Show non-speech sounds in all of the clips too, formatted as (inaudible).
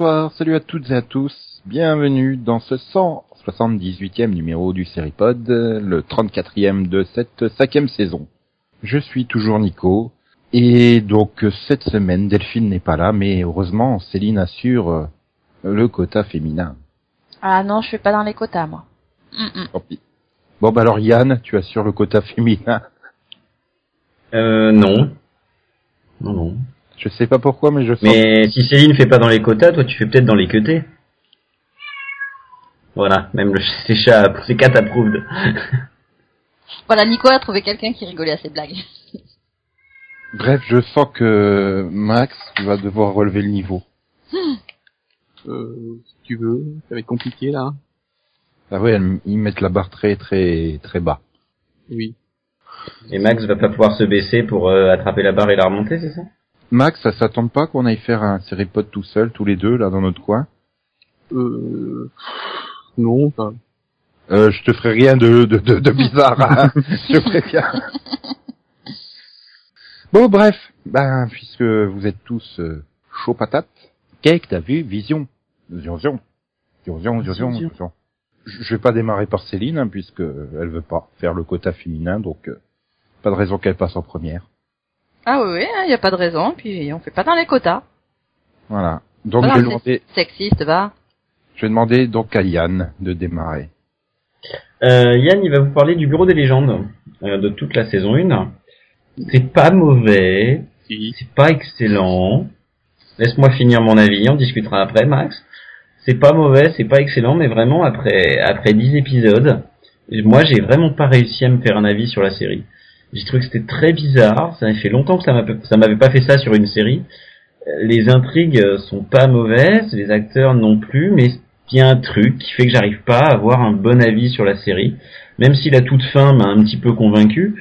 bonsoir, salut à toutes et à tous. Bienvenue dans ce 178e numéro du Seripod, le 34e de cette cinquième saison. Je suis toujours Nico. Et donc cette semaine, Delphine n'est pas là, mais heureusement, Céline assure euh, le quota féminin. Ah non, je fais pas dans les quotas, moi. Mm, mm. Tant pis. Bon bah alors Yann, tu assures le quota féminin? Euh, non. Non, non. Je sais pas pourquoi, mais je sens. Mais si Céline fait pas dans les quotas, toi tu fais peut-être dans les queutés. Voilà, même le C4 C4 approuve. Voilà, Nico a trouvé quelqu'un qui rigolait à ses blagues. (laughs) Bref, je sens que Max va devoir relever le niveau. (gasps) Euh, si tu veux, ça va être compliqué là. Ah ouais, ils mettent la barre très très très bas. Oui. Et Max va pas pouvoir se baisser pour euh, attraper la barre et la remonter, c'est ça? Max, ça s'attend pas qu'on aille faire un Seripod tout seul, tous les deux, là, dans notre coin? Euh, non, enfin, euh, Je te ferai rien de, de, de, de bizarre, hein, (laughs) je préviens. Bon, bref, ben, puisque vous êtes tous euh, chaud patate, Cake, t'as vu? Vision Vision, Vision, Vision, Vision, Vision. Vision. Je je vais pas démarrer par Céline, hein, puisque elle veut pas faire le quota féminin, donc euh, pas de raison qu'elle passe en première. Ah oui, il y a pas de raison, puis on fait pas dans les quotas. Voilà. Donc Voilà, je vais demander, Sexiste, va. je vais demander donc à Yann de démarrer. euh, Yann, il va vous parler du Bureau des légendes euh, de toute la saison 1. C'est pas mauvais, si. c'est pas excellent. Laisse-moi finir mon avis, on discutera après, Max. C'est pas mauvais, c'est pas excellent, mais vraiment après après 10 épisodes, moi j'ai vraiment pas réussi à me faire un avis sur la série. J'ai trouvé que c'était très bizarre, ça fait longtemps que ça m'a- ça m'avait pas fait ça sur une série. Euh, Les intrigues euh, sont pas mauvaises, les acteurs non plus, mais il y a un truc qui fait que j'arrive pas à avoir un bon avis sur la série, même si la toute fin m'a un petit peu convaincu.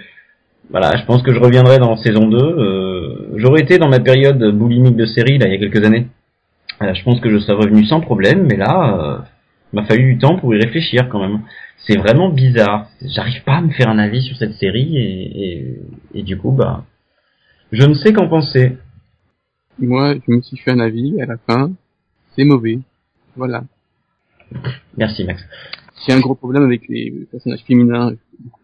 Voilà, je pense que je reviendrai dans saison 2. Euh, J'aurais été dans ma période boulimique de série, là, il y a quelques années. Euh, je pense que je serais revenu sans problème, mais là, euh, m'a fallu du temps pour y réfléchir quand même. C'est vraiment bizarre. J'arrive pas à me faire un avis sur cette série et, et, et du coup, bah, je ne sais qu'en penser. Moi, je me suis fait un avis à la fin. C'est mauvais. Voilà. Merci Max. J'ai un gros problème avec les personnages féminins.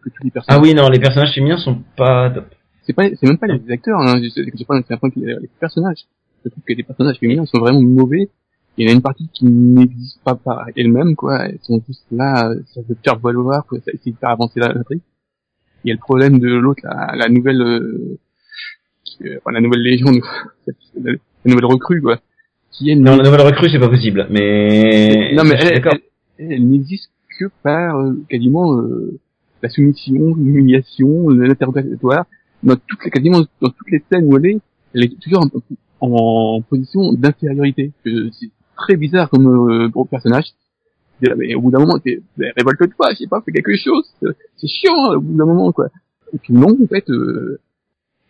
Que tous les personnages. Ah oui, non, les personnages féminins sont pas top. C'est pas, c'est même pas les acteurs. Hein. Pas c'est un point qui- les personnages. Je trouve que les personnages féminins sont vraiment mauvais. Il y en a une partie qui n'existe pas par elles-mêmes, quoi. Elles sont juste là, ça veut faire valoir, quoi. Ça essaie de faire avancer la l'intrigue. Il y a le problème de l'autre, la, la nouvelle, euh, qui, euh, enfin, la nouvelle légende, la, (laughs) la nouvelle recrue, quoi. Qui est Non, la nouvelle recrue, c'est pas possible, mais... non, mais elle, elle, elle n'existe que par euh, quasiment euh, la soumission, l'humiliation, l'interrogatoire. Dans toutes les, quasiment dans toutes les scènes où elle est, elle est toujours en, en position d'infériorité. Euh, C'est très bizarre comme euh, gros personnage. Et, Mais au bout d'un moment, mais révolte-toi, je sais pas, fais quelque chose. C'est chiant hein, au bout d'un moment, quoi. Et puis non, en fait. Euh,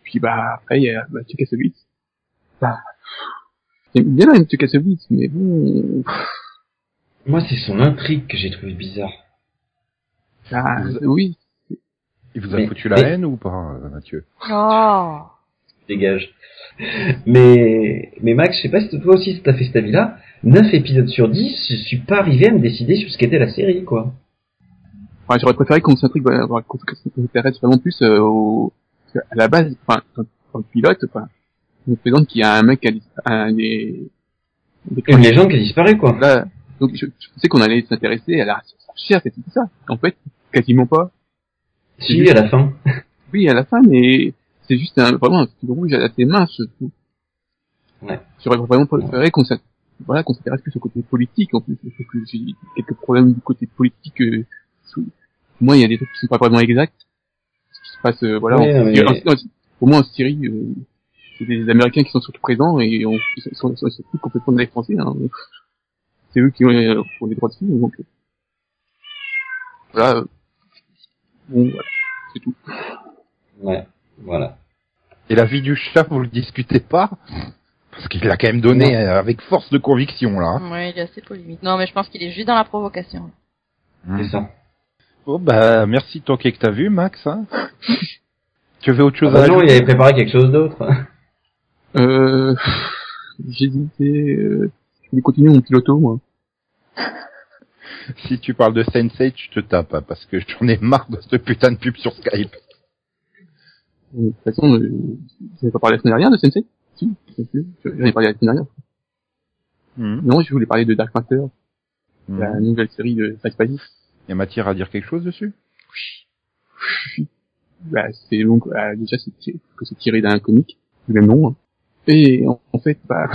puis bah après, il y a bah, Tuka Kassovitz. Bah, j'aime bien hein, Tuka Kassovitz, mais bon. Moi, c'est son intrigue que j'ai trouvé bizarre. Ah, oui, Il vous a Mais- foutu la mais- haine ou pas, euh, Mathieu? Oh. Dégage. Mais, mais Max, je sais pas si toi aussi t'as fait cet avis-là. 9 épisodes sur 10, je suis pas arrivé à me décider sur ce qu'était la série, quoi. Enfin, j'aurais préféré qu'on s'intéresse vraiment plus euh, au, qu'à la base, enfin, dans, le pilote, enfin, on nous présente qu'il y a un mec qui a un, des, des Une légende qui a disparu, quoi. là, donc je, je pensais qu'on allait s'intéresser à la recherche et tout ça. En fait, quasiment pas. Si, à la fin. Oui, à la fin, mais c'est juste un, vraiment un fil rouge assez mince. Ouais. J'aurais vraiment préféré qu'on s'int- voilà, qu'on s'intéresse plus au côté politique, en plus, que j'ai quelques problèmes du côté politique, euh, moi, il y a des trucs qui sont pas vraiment exacts. Ce qui se passe, euh, voilà, Ouais, en- au moins en Syrie, euh, c'est des Américains qui sont surtout présents et on, ils sont, ils sont, ils sont surtout complètement des Français, hein. C'est eux qui ont, euh, ont les droits dessus, donc, euh, voilà, bon, voilà, c'est tout. Ouais, voilà. Et la vie du chat, vous le discutez pas Parce qu'il l'a quand même donné euh, avec force de conviction, là. Ouais, il est assez polémique. Non, mais je pense qu'il est juste dans la provocation. C'est ça. Bon bah merci de ton que t'as vu, Max. Hein (laughs) tu avais autre chose Ah à bah non, il ajouter avait préparé quelque chose d'autre. Euh, j'hésitais, euh, je voulais continuer mon piloto, moi. Si tu parles de Sense8, je te tape, hein, parce que j'en ai marre de cette putain de pub sur Skype. De toute façon, euh, avez pas parlé la semaine dernière de Sensei Si, j'en ai parlé la semaine dernière. Hmm. Non, je voulais parler de Dark Matter, Hmm. la nouvelle série de Zack Spidey. Y a matière à dire quelque chose dessus? Bah, c'est donc, euh, déjà, c'est tiré- que c'est tiré d'un comic, du même nom. hein. Et en, en fait, bah,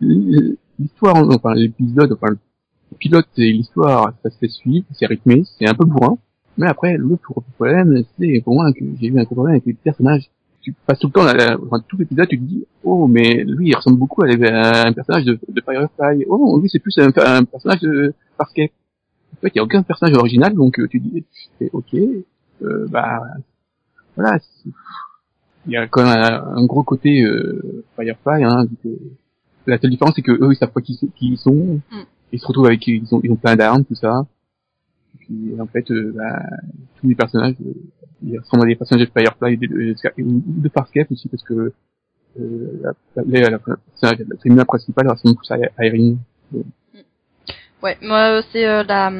l'histoire, enfin, l'épisode, enfin, le pilote et l'histoire, ça se fait suivre, c'est rythmé, c'est un peu bourrin. Mais après, le gros problème, c'est pour moi que j'ai eu un gros problème avec les personnages. Tu passes tout le temps, la- enfin, tout l'épisode, tu te dis, oh, mais lui, il ressemble beaucoup à, un personnage de, de Firefly. Oh, lui, c'est plus un, un personnage de Farscape. En fait, il n'y a aucun personnage original, donc euh, tu dis, c'est ok, euh, bah, voilà. Il y a quand même un, un gros côté euh, Firefly, hein, que la seule différence, c'est que eux, ils savent pas qui ils sont. Mm. Ils se retrouvent avec, ils ont, ils ont plein d'armes, tout ça. Et puis, en fait, euh, bah, tous les personnages, euh, ils ressemblent à des personnages de Firefly et de, de, ou de Farscape aussi, parce que euh, la, la, la, la, la, la féminin principale ressemble plus à, à Erin. Ouais, moi euh, c'est euh, la,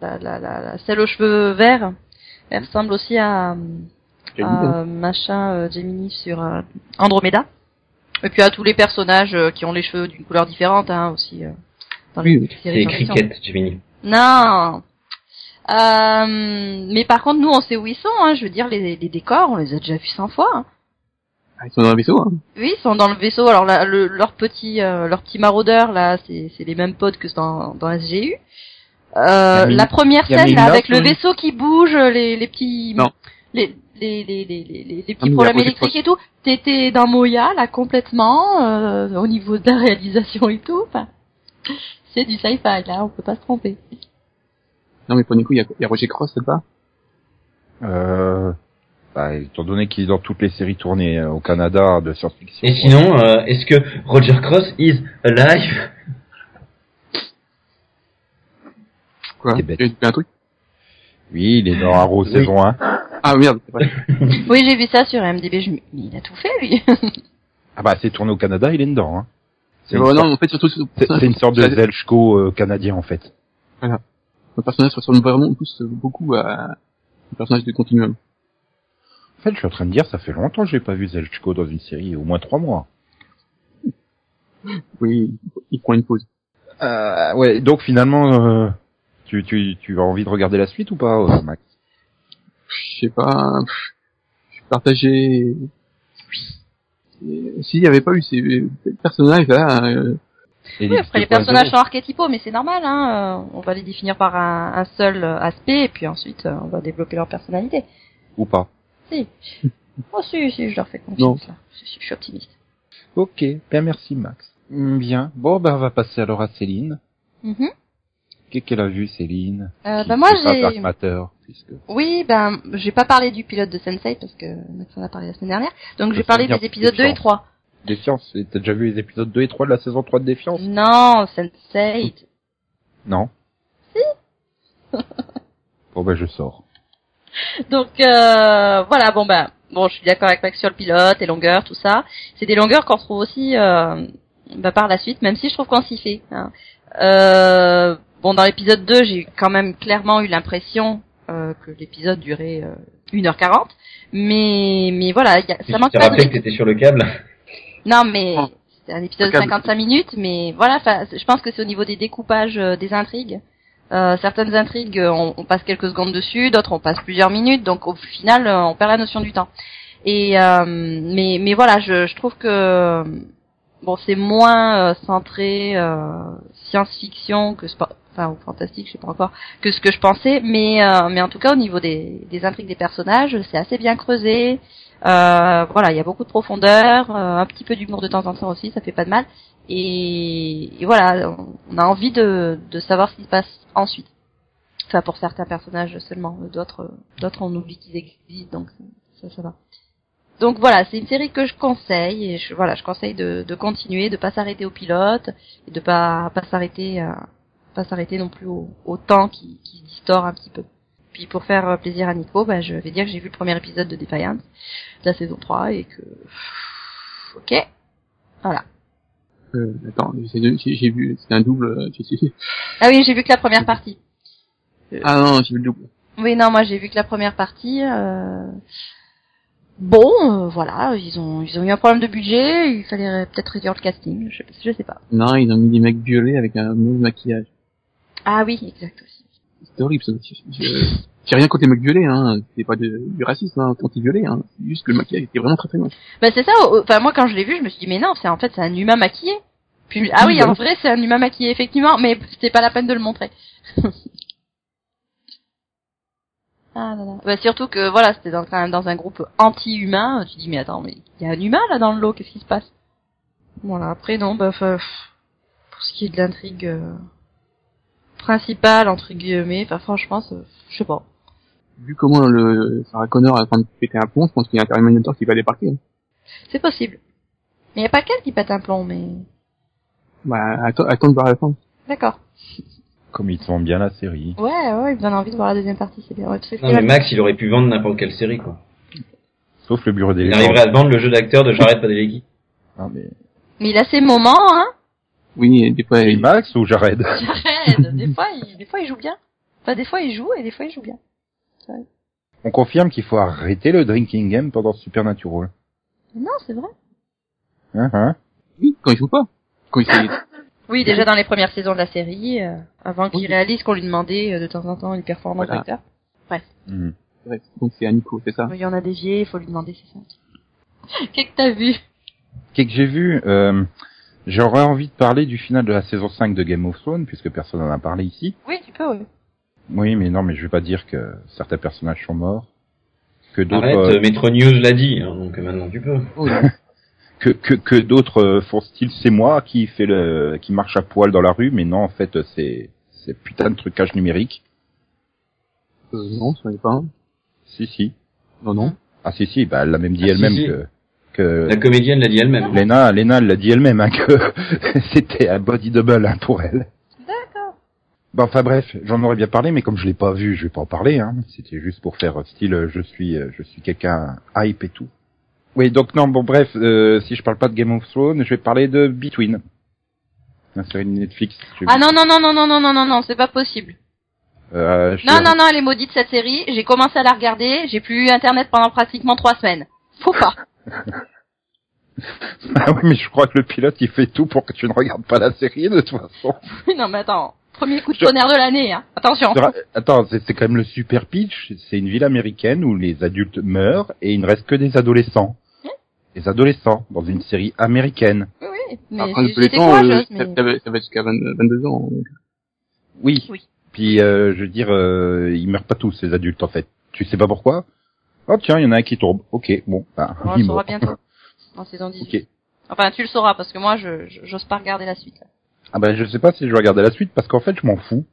la, la, la, la celle aux cheveux verts. Elle ressemble aussi à, hum, à machin euh, Gemini sur euh, Andromeda. Et puis à tous les personnages euh, qui ont les cheveux d'une couleur différente hein, aussi. euh, dans Oui, les oui. séries C'est. Cricket, Gemini. Non. Euh, mais par contre, nous, on sait où ils sont. Hein. Je veux dire, les, les décors, on les a déjà vus 100 fois. hein. Ah, ils sont dans un vaisseau, hein. Oui, ils sont dans le vaisseau. Alors, là, le, leur petit, euh, leur petit maraudeur là, c'est c'est les mêmes potes que dans dans SGU. Euh, la première scène là, avec le vaisseau qui bouge, les, les petits, Non. les les les les les, les- les Ah, petits problèmes électriques et tout. T'étais dans Moya là complètement euh, au niveau de la réalisation et tout. Enfin, c'est du sci-fi là, on peut pas se tromper. Non, mais pour Nico, il y a, il y a Roger Cross là-bas. Euh, bah, étant donné qu'il est dans toutes les séries tournées euh, au Canada de science-fiction. Et sinon, euh, est-ce que Roger Cross is alive? Quoi? T'es bête. J'ai dit un truc? Oui, il est dans Arrow Oui. saison 1. Ah, merde, c'est vrai. (laughs) Oui, j'ai vu ça sur MDB. Je... Mais il a tout fait lui. (laughs) Ah bah, c'est tourné au Canada, il est dedans. Hein. C'est une, sorte- non, en fait, surtout, sur- c'est- c'est une sorte de (laughs) Zelchko euh, canadien en fait. Le personnage ressemble vraiment plus euh, beaucoup à un personnage de Continuum. En fait, je suis en train de dire, ça fait longtemps que j'ai pas vu Zelchko dans une série, au moins trois mois. Oui, il prend une pause. Euh, ouais, donc finalement, euh, tu, tu, tu as envie de regarder la suite ou pas, euh, Max? Je sais pas, je suis partagé. S'il n'y avait pas eu ces euh, Et Oui, après les 2.0. personnages sont archétypaux, mais c'est normal. Hein. euh, On va les définir par un, un seul euh, aspect, et puis ensuite euh, on va développer leur personnalité. Ou pas Si. (laughs) Oh si, si, je leur fais confiance là. Je, suis- je suis optimiste. Ok, bien merci Max. Mm, Bien. Bon, ben on va passer alors à Céline. Mhm. Qu'est-ce qu'elle a vu, Céline? Euh, Qui bah moi j'ai. Puisque... Oui, ben j'ai pas parlé du pilote de Sensei parce que Max en a parlé la semaine dernière. Donc j'ai parlé des épisodes 2 et défiance. 3. Défiance, t'as déjà vu les épisodes 2 et 3 de la saison 3 de Défiance? Non, Sensei. (laughs) Non. (laughs) bon ben je sors. Donc euh, voilà, bon ben bon, je suis d'accord avec Max sur le pilote, les longueurs, tout ça. C'est des longueurs qu'on retrouve aussi euh, bah, par la suite, même si je trouve qu'on s'y fait. hein. Euh, bon, dans l'épisode 2, j'ai quand même clairement eu l'impression euh, que l'épisode durait euh, 1h40, mais mais voilà, y a, ça manque t'es pas de rappelé que t'étais sur le câble? Non, mais c'est un épisode de Regarde. 55 minutes, mais voilà, je pense que c'est au niveau des découpages euh, des intrigues. Euh, certaines intrigues, euh, on, on passe quelques secondes dessus, d'autres on passe plusieurs minutes, donc au final, euh, on perd la notion du temps. Et euh, mais mais voilà, je, je trouve que bon, c'est moins euh, centré euh, science-fiction que enfin ou fantastique, je sais pas encore, que ce que je pensais, mais euh, mais en tout cas au niveau des, des intrigues des personnages, c'est assez bien creusé. Euh, voilà, il y a beaucoup de profondeur, euh, un petit peu d'humour de temps en temps aussi, ça fait pas de mal. Et, et voilà, on- a envie de, de savoir ce qui se passe ensuite. Enfin, pour certains personnages seulement, d'autres, d'autres on oublie qu'ils existent, donc ça, ça va. Donc voilà, c'est une série que je conseille et je, voilà, je conseille de, de continuer, de pas s'arrêter au pilote et de pas pas s'arrêter, euh, pas s'arrêter non plus au, au temps qui, qui se distord un petit peu. Puis pour faire euh, plaisir à Nico, bah, je vais dire que j'ai vu le premier épisode de Defiance de la saison 3 et que... Ok. Voilà. Euh, attends, j'ai vu, c'est un double. euh, Ah oui, j'ai vu que la première partie. Ah non, j'ai vu le double. Oui, non, moi j'ai vu que la première partie. euh, Bon, euh, voilà, ils ont ils ont eu un problème de budget, il fallait peut-être réduire le casting, je, je sais pas. Non, ils ont mis des mecs violets avec un mauvais maquillage. Ah oui, exact aussi. C'est horrible ça. J'ai rien contre les mecs violets, hein. C'est pas de- du racisme hein, anti-violet, hein. C'est juste que le maquillage était vraiment très très moche. Bah c'est ça. Enfin moi quand je l'ai vu, je me suis dit mais non, c'est en fait c'est un humain maquillé. Puis ah oui, en vrai c'est un humain maquillé effectivement, mais c'était pas la peine de le montrer. (laughs) ah là là. Bah surtout que voilà, c'était dans, quand même dans un groupe anti-humain. Tu dis mais attends, mais il y a un humain là dans le lot, qu'est-ce qui se passe? Voilà. Après non, bah pour ce qui est de l'intrigue euh, principale entre guillemets, enfin franchement, je sais pas. Vu comment le Sarah Connor a train de péter un pont, je pense qu'il y a un Terminator qui va débarquer. hein. C'est possible. Mais y a pas qu'elle qui pète un plomb, mais Bah, attends, attends de voir la fin. d'accord. Comme ils sont bien la série. Ouais, ouais, il me donne envie de voir la deuxième partie, c'est bien. Ouais, Non mais Max, il aurait pu vendre n'importe quelle série quoi. Sauf le bureau des Il arriverait à vendre le jeu d'acteur de Jared Padalecki. Ah, mais... Mais il a ses moments, hein. Oui, des fois, il- Max ou Jared (laughs) J'arrête. Des fois, il, des fois, il joue bien. Enfin, des fois, il joue et des fois, il joue bien. On confirme qu'il faut arrêter le drinking game pendant Supernatural. Non, c'est vrai. Hein, hein oui, quand il joue pas. Quand il fait, (laughs) Oui, déjà dans les premières saisons de la série, euh, avant qu'il Oui. réalise qu'on lui demandait euh, de temps en temps une performance Voilà. d'acteur. Hmm. ouais, donc c'est Aniko, c'est ça. Il y en a dévié, il faut lui demander, c'est ça. (laughs) Qu'est-ce que t'as vu? Qu'est-ce que j'ai vu euh, J'aurais envie de parler du final de la saison 5 de Game of Thrones, puisque personne n'en a parlé ici. Oui, tu peux, oui. Oui, mais non, mais je vais pas dire que certains personnages sont morts. Que d'autres... Arrête, euh, Metro News l'a dit, hein, donc maintenant tu peux. Oh, (laughs) que que, que d'autres euh, font style c'est moi qui fait le qui marche à poil dans la rue mais non en fait c'est c'est putain de trucage numérique euh, non, ce n'est pas un. si si Non, non. ah si si bah elle l'a même dit Ah, si, elle-même si. que que La comédienne l'a dit elle-même. Lena Lena elle l'a dit elle-même hein, que (laughs) c'était un body double hein, pour elle D'accord. Bon, enfin bref, j'en aurais bien parlé, mais comme je l'ai pas vu, je vais pas en parler. Hein. C'était juste pour faire style, euh, je suis, euh, je suis quelqu'un hype et tout. Oui, donc non, bon bref, euh, si je parle pas de Game of Thrones, je vais parler de Between, la série de Netflix. Ah non, non, non, non, non, non, non, non, non, c'est pas possible. Euh, je Non, non, non, elle est maudite cette série. J'ai commencé à la regarder, j'ai plus eu internet pendant pratiquement trois semaines. Faut pas. (laughs) Ah oui, mais je crois que le pilote il fait tout pour que tu ne regardes pas la série de toute façon. (laughs) non, mais attends. Premier coup de tonnerre de l'année, hein. Attention. Attends, c'est quand même le super pitch. C'est une ville américaine où les adultes meurent et il ne reste que des adolescents. Hein Des adolescents dans une série américaine. Oui, oui. Mais Après, j'étais euh, courageuse, ça, mais... ça va, jusqu'à 20 22 ans. donc. Oui. Oui. Puis euh, je veux dire, euh, ils meurent pas tous ces adultes en fait. Tu sais pas pourquoi? Oh tiens, il y en a un qui tombe. Ok, bon. Bah, On le saura bientôt. En saison 18. Ok. Enfin, tu le sauras, parce que moi, je, j'ose pas regarder la suite. là. Ah bah je sais pas si je vais regarder la suite parce qu'en fait je m'en fous.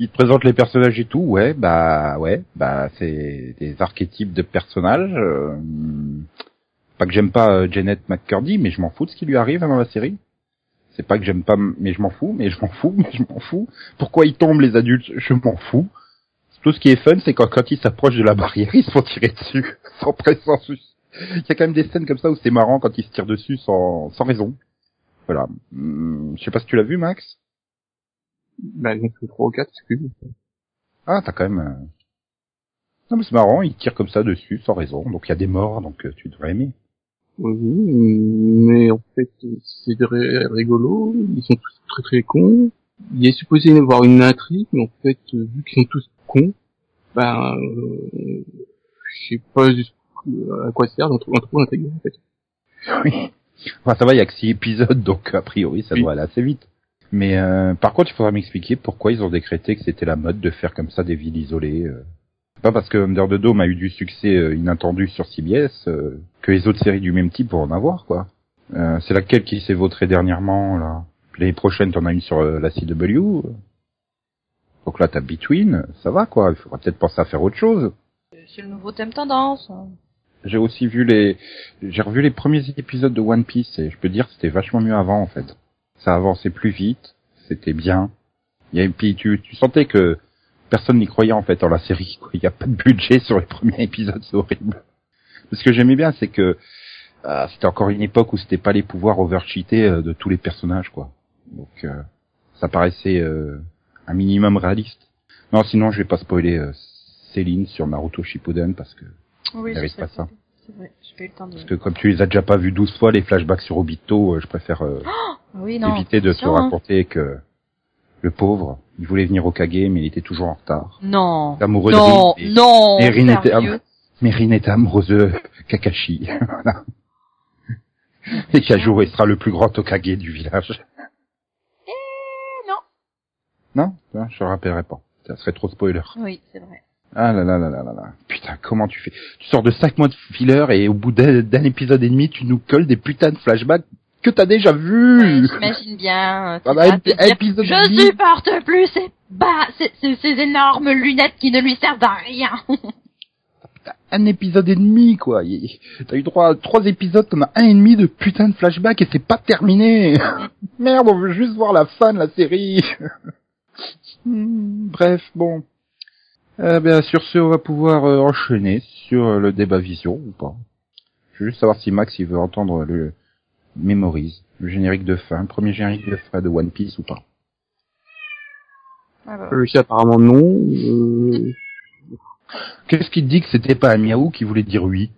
Ils te présentent les personnages et tout, ouais, bah ouais, bah c'est des archétypes de personnages. euh, pas que j'aime pas euh, Janet McCurdy, mais je m'en fous de ce qui lui arrive dans la série. C'est pas que j'aime pas, mais je m'en fous, mais je m'en fous, (laughs) mais je m'en fous. Pourquoi ils tombent les adultes, je m'en fous. Tout ce qui est fun, c'est quand, quand ils s'approchent de la barrière, ils se font tirer dessus, (laughs) sans pression. Il y a quand même des scènes comme ça où c'est marrant quand ils se tirent dessus sans, sans raison. Voilà. Hum, je sais pas si tu l'as vu, Max. Bah, a que 3 ou 4, c'est plus. Ah, t'as quand même. euh, Non, mais c'est marrant, ils tirent comme ça dessus sans raison. Donc il y a des morts, donc euh, tu devrais aimer. Oui, mais en fait, c'est rigolo. Ils sont tous très très cons. Il est supposé y avoir une intrigue, mais en fait, euh, vu qu'ils sont tous cons, ben, euh, je sais pas à quoi sert d'en trouver un intrigue, en fait. Oui. Enfin, ça va, il y a que six épisodes, donc a priori ça Oui. doit aller assez vite. Mais euh, par contre, il faudra m'expliquer pourquoi ils ont décrété que c'était la mode de faire comme ça des villes isolées. euh. C'est pas parce que Under the Dome a eu du succès euh, inattendu sur CBS euh, que les autres séries du même type vont en avoir, quoi. Euh, c'est laquelle qui s'est vautrée dernièrement, là? L'année prochaine, t'en as une sur la CW. Donc là, t'as Between, ça va, quoi. Il faudra peut-être penser à faire autre chose. C'est le nouveau thème tendance. J'ai aussi vu les, j'ai revu les premiers épisodes de One Piece et je peux dire que c'était vachement mieux avant en fait. Ça avançait plus vite, c'était bien. Il y a, puis tu, tu sentais que personne n'y croyait en fait dans la série. quoi. Il n'y a pas de budget sur les premiers épisodes, c'est horrible. Ce que j'aimais bien, c'est que ah, c'était encore une époque où c'était pas les pouvoirs overcheatés euh, de tous les personnages, quoi. Donc euh, ça paraissait euh, un minimum réaliste. Non, sinon je vais pas spoiler euh, Céline sur Naruto Shippuden parce que Oui, mérite pas ça. C'est vrai, j'ai pas eu le temps de. parce que comme tu les as déjà pas vus 12 fois les flashbacks sur Obito, euh, je préfère euh, (gasps) Oui, non. éviter de se hein. raconter que le pauvre, il voulait venir au Kage mais il était toujours en retard. Non. L'amoureux Non, de Rin, et- non. et Rin était sérieux. mais Rin était amoureuse de Kakashi. (laughs) Voilà. (laughs) Et Kajuro il sera le plus grand Okage du village. Non. Je le rappellerai pas. Ça serait trop spoiler. Oui, c'est vrai. Ah là là là là là là. Putain, comment tu fais? Tu sors de 5 mois de filler et au bout d'un épisode et demi, tu nous colles des putains de flashbacks que t'as déjà Ouais, vus. J'imagine bien. dire, épisode Je supporte plus ces bas, ces, ces, ces énormes lunettes qui ne lui servent à rien. (laughs) Un épisode et demi, quoi. T'as eu droit à trois épisodes, t'en as un et demi de putain de flashbacks et c'est pas terminé. (laughs) Merde, on veut juste voir la fin de la série. (laughs) Hmm, Bref, bon. Euh, ben, sur ce, on va pouvoir euh, enchaîner sur euh, le débat vision ou pas. Je veux juste savoir si Max il veut entendre le Memories, le générique de fin, premier générique de fin de One Piece ou pas. Bah, Euh, sais apparemment non. Euh, Qu'est-ce qui te dit que c'était pas un miaou qui voulait dire oui?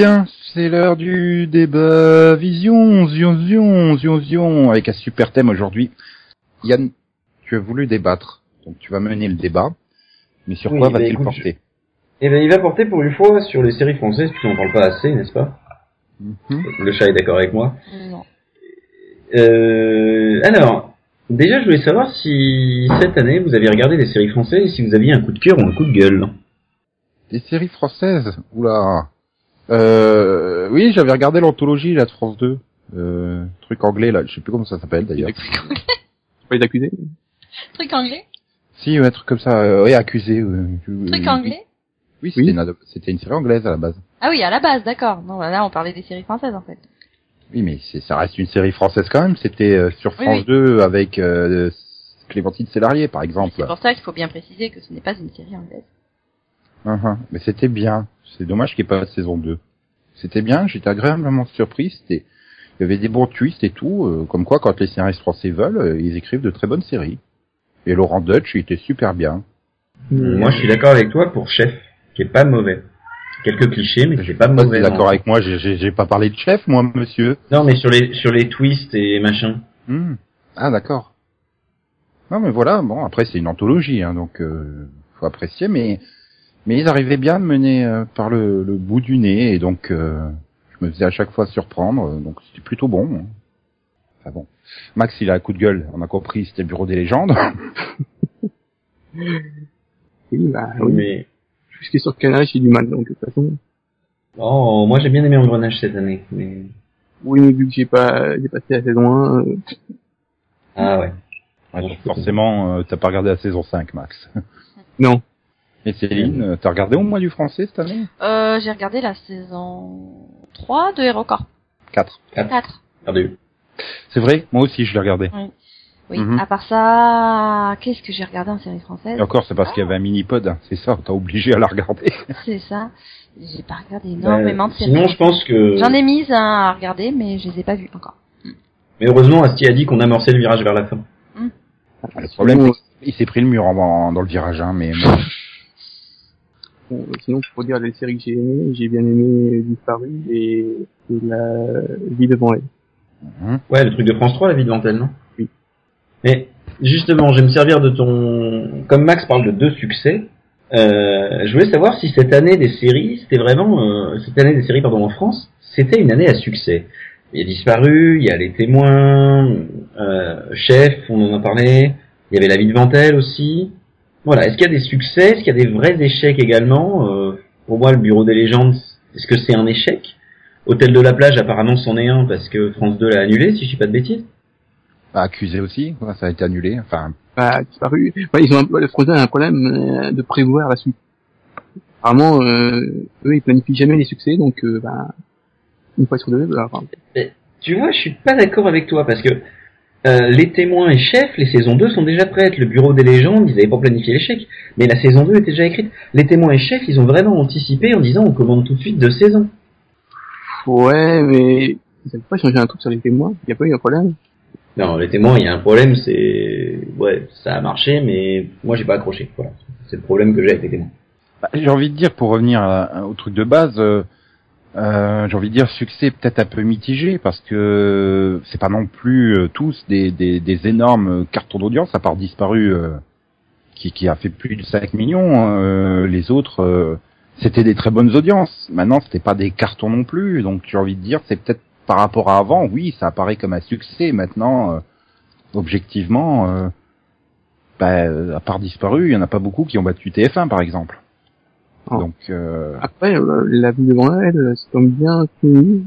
Bien, c'est l'heure du débat vision, zion, zion, zion, zion, avec un super thème aujourd'hui. Yann, tu as voulu débattre, donc tu vas mener le débat, mais sur Oui, quoi bah, va-t-il porter Eh ben, il va porter pour une fois sur les séries françaises, puisqu'on n'en parle pas assez, n'est-ce pas Mhm. Le chat est d'accord avec moi. non. Euh, alors, déjà, je voulais savoir si cette année vous avez regardé des séries françaises et si vous aviez un coup de cœur ou un coup de gueule. Des séries françaises Oula euh, Oui, j'avais regardé l'anthologie là de France 2, euh, truc anglais là, je sais plus comment ça s'appelle d'ailleurs. pas les accuser. Truc anglais? Si, un truc comme ça, euh, oui, accusé. euh, Truc anglais? Oui, c'était Oui. une, ado- c'était une série anglaise à la base. Ah oui, à la base, d'accord. Non, là, on parlait des séries françaises, en fait. Oui, mais c'est, ça reste une série française quand même. C'était euh, sur France oui. 2 avec euh, Clémentine Célarier, par exemple. C'est pour ça qu'il faut bien préciser que ce n'est pas une série anglaise. Mhm. Mais c'était bien. C'est dommage qu'il n'y ait pas de saison 2. C'était bien, j'étais agréablement surpris. C'était, il y avait des bons twists et tout. euh, comme quoi, quand les scénaristes français veulent, euh, ils écrivent de très bonnes séries. Et Laurent Dutch, il était super bien. Moi, je suis d'accord avec toi pour Chef, qui est pas mauvais. Quelques clichés, mais qui est pas Pas mauvais. d'accord non. avec moi, j'ai, pas parlé de chef, moi, monsieur. Non, mais sur les sur les twists et machin. Hmm. Ah, d'accord. Non, mais voilà, bon, après, c'est une anthologie, hein, donc euh, faut apprécier, mais mais ils arrivaient bien à me mener euh, par le, le bout du nez, et donc euh, je me faisais à chaque fois surprendre, euh, donc c'était plutôt bon. hein. Enfin bon. Max, il a un coup de gueule, on a compris, c'était le bureau des légendes. (laughs) Oui, bah oui. Mais Tout ce qui est sur Canal, j'ai du mal, donc de toute façon. oh, moi j'ai bien aimé Engrenage cette année. Mais Oui, mais vu que j'ai pas, j'ai passé la saison 1, euh, ah ouais. Ouais, donc forcément, euh, t'as pas regardé la saison 5, Max. non. Et Céline, euh, t'as regardé au moins du français cette année? Euh, j'ai regardé la saison 3 de HeroCorp. 4. 4. Perdu. C'est vrai, moi aussi je l'ai regardé. Oui. Mhm. À part ça, qu'est-ce que j'ai regardé en série française? Et encore, c'est parce qu'il y avait un mini-pod, hein, c'est ça, t'as obligé à la regarder. (laughs) C'est ça. j'ai pas regardé énormément de séries. sinon, je pense que. J'en ai mises hein, à regarder, mais je les ai pas vues encore. Mais heureusement, Asti a dit qu'on amorçait le virage vers la fin. Le problème, c'est qu'il s'est pris le mur en- en- dans le virage, hein, mais (laughs) sinon, pour dire les séries que j'ai aimées, j'ai bien aimé Disparu et, et La vie devant elle. hein. Ouais, le truc de France 3, la vie de Ventelle, non? Oui. Mais justement, je vais me servir de ton. Comme Max parle de deux succès, euh, je voulais savoir si cette année des séries, c'était vraiment euh, cette année des séries pardon en France, c'était une année à succès. Il y a disparu, il y a les témoins, euh, chef, on en a parlé. Il y avait la vie de Ventelle aussi. Voilà. Est-ce qu'il y a des succès Est-ce qu'il y a des vrais échecs également Euh, Pour moi, le Bureau des légendes, est-ce que c'est un échec? Hôtel de la plage, apparemment, c'en est un parce que France 2 l'a annulé, si je dis pas de bêtises. Bah, accusé aussi, ça a été annulé. Enfin, Bah, Disparu. Ouais, ils ont un, peu- le Frozen a un problème euh, de prévoir la suite. Apparemment, euh, eux, ils planifient jamais les succès, donc, euh, bah, une fois sur deux, bah, enfin, Tu vois, je suis pas d'accord avec toi parce que euh, les témoins et chefs, les saisons 2 sont déjà prêtes. Le bureau des légendes, ils avaient pas planifié l'échec, mais la saison 2 était déjà écrite. Les témoins et chefs, ils ont vraiment anticipé en disant on commande tout de suite deux saisons. ouais, mais ils savent pas changer un truc sur les témoins. Il y a pas eu un problème? Non, les témoins, il y a un problème, c'est ouais, ça a marché, mais moi j'ai pas accroché. Voilà, c'est le problème que j'ai avec les témoins. bah, j'ai envie de dire, pour revenir à- au truc de base, euh, euh, j'ai envie de dire succès peut-être un peu mitigé parce que c'est pas non plus euh, tous des, des, des énormes cartons d'audience, à part disparu euh, qui, qui a fait plus de 5 millions. euh, les autres, euh, c'était des très bonnes audiences. Maintenant, c'était pas des cartons non plus, donc j'ai envie de dire, c'est peut-être par rapport à avant, oui, ça apparaît comme un succès. Maintenant, euh, objectivement, euh, bah, à part disparu, il y en a pas beaucoup qui ont battu TF1 par exemple. Oh. Donc, euh, Après, euh, la vie devant elle, euh, c'est comme bien fini.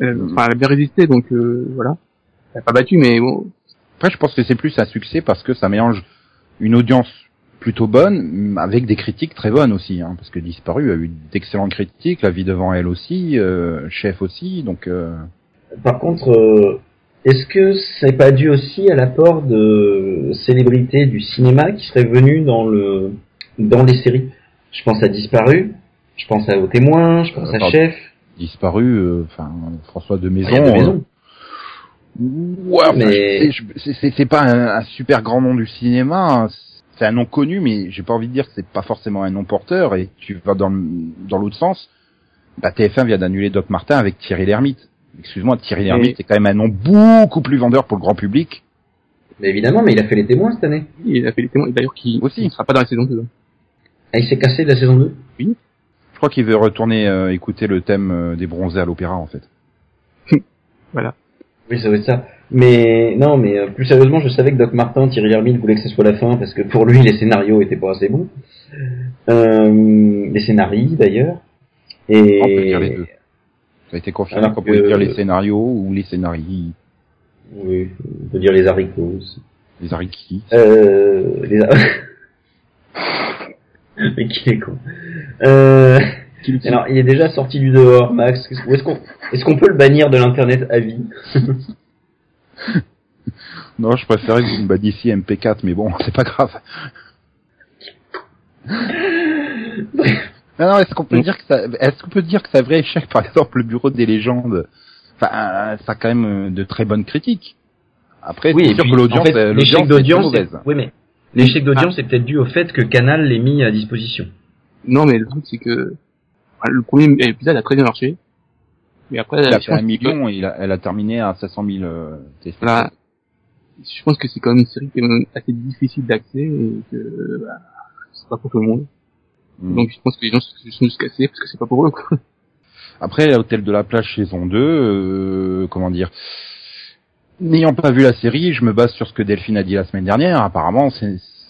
Euh, Enfin, elle a bien résisté, donc, euh, voilà. Elle a pas battu, mais bon, après, je pense que c'est plus un succès parce que ça mélange une audience plutôt bonne avec des critiques très bonnes aussi, hein, parce que disparu a eu d'excellentes critiques, la vie devant elle aussi, euh, chef aussi, donc. Euh, Par contre, euh, est-ce que c'est pas dû aussi à l'apport de célébrités du cinéma qui seraient venues dans le dans les séries? Je pense à Disparu, je pense à Au Témoin, je pense Euh, à. Chef. disparu, euh, enfin François de Maison. Ah, il. Ouais, Mais- c'est- pas un, un super grand nom du cinéma. hein. C'est un nom connu, mais j'ai pas envie de dire que c'est pas forcément un nom porteur. Et tu vas dans dans l'autre sens. Bah, TF1 vient d'annuler Doc Martin avec Thierry Lhermitte. Excuse-moi, Thierry Lhermitte c'est quand même un nom beaucoup plus vendeur pour le grand public. Mais évidemment, mais il a fait les témoins cette année. il a fait les témoins, et d'ailleurs, qui, Aussi. ne sera pas dans la saison 2. Ah, il s'est cassé de la saison 2 Je crois qu'il veut retourner euh, écouter le thème euh, des bronzés à l'opéra en fait. (laughs) Oui, ça va être ça. Mais non, mais euh, plus sérieusement, je savais que Doc Martin, Thierry Lhermitte voulait que ce soit la fin parce que pour lui, les scénarios étaient pas assez bons. Euh, les scénarii d'ailleurs. Et On peut dire les deux. Ça a été confirmé qu'on pouvait dire les scénarios ou les scénarios, oui, on peut dire les haricots aussi. les arikis. Euh, les... (laughs) (laughs) Mais qui est con. Euh... Alors, il est déjà sorti du dehors, Max. Est-ce qu'on peut le bannir de l'internet à vie (laughs) Non, je préférais que vous me bannissiez MP4, mais bon, (laughs) c'est pas grave. Non, non, est-ce qu'on peut dire que ça, est-ce qu'on peut dire que un vrai échec, par exemple, le bureau des légendes, enfin, euh, ça a quand même euh, de très bonnes critiques. Après, Oui, c'est sûr puis, que l'audience, en fait, euh, l'échec l'audience est d'audience, oui, mais l'échec d'audience est peut-être dû au fait que Canal l'ait mis à disposition. Non, mais le truc, c'est que le premier épisode a très bien marché. Mais après, Il a fait un que- million et il a- elle a terminé à 500 000 euh. Voilà. Je pense que c'est quand même une série qui est assez difficile d'accès et que bah, c'est pas pour tout le monde. Mm. Donc je pense que les gens se sont juste cassés parce que c'est pas pour eux. Quoi. Après, l'hôtel de la plage saison 2, euh, comment dire N'ayant pas vu la série, je me base sur ce que Delphine a dit la semaine dernière. Apparemment,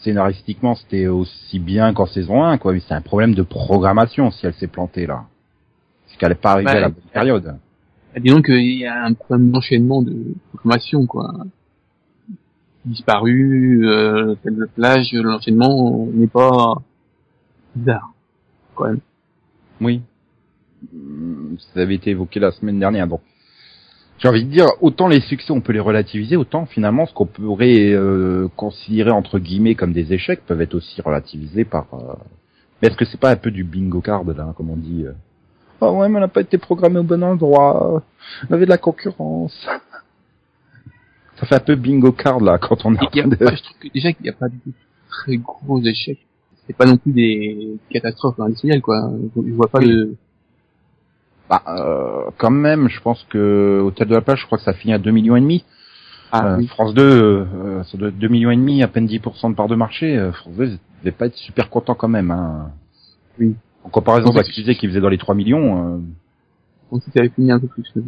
scénaristiquement, c'était aussi bien qu'en saison 1, quoi. Mais c'est un problème de programmation si elle s'est plantée là. C'est qu'elle n'est pas arrivée à la bonne période. Bah, Disons qu'il y a un problème d'enchaînement de programmation quoi. Disparu, euh, de plage, l'enchaînement n'est pas bizarre quand même. Oui. Ça avait été évoqué la semaine dernière. Donc, j'ai envie de dire, autant les succès, on peut les relativiser, autant finalement ce qu'on pourrait euh, considérer entre guillemets comme des échecs peuvent être aussi relativisés par euh, Mais est-ce que c'est pas un peu du bingo card là, comme on dit euh, Oh ouais, mais on n'a pas été programmé au bon endroit. On avait de la concurrence. (laughs) Ça fait un peu bingo card là quand on Il y a- train de... ouais, je trouve que déjà qu'il n'y a pas de très gros échecs. C'est pas non plus des catastrophes industrielles, quoi. Je vois pas de... Bah, euh, quand même, je pense que Hôtel de la Plage, je crois que ça finit à 2 millions et demi. Ah, Euh, oui. France 2, euh, ça doit être 2 millions et demi, à peine 10% de part de marché. Euh, France 2, ils devaient pas être super contents quand même. Hein. Oui. En comparaison En fait, d'accuser qui faisait dans les 3 millions, euh, On ça avait fini un peu plus. il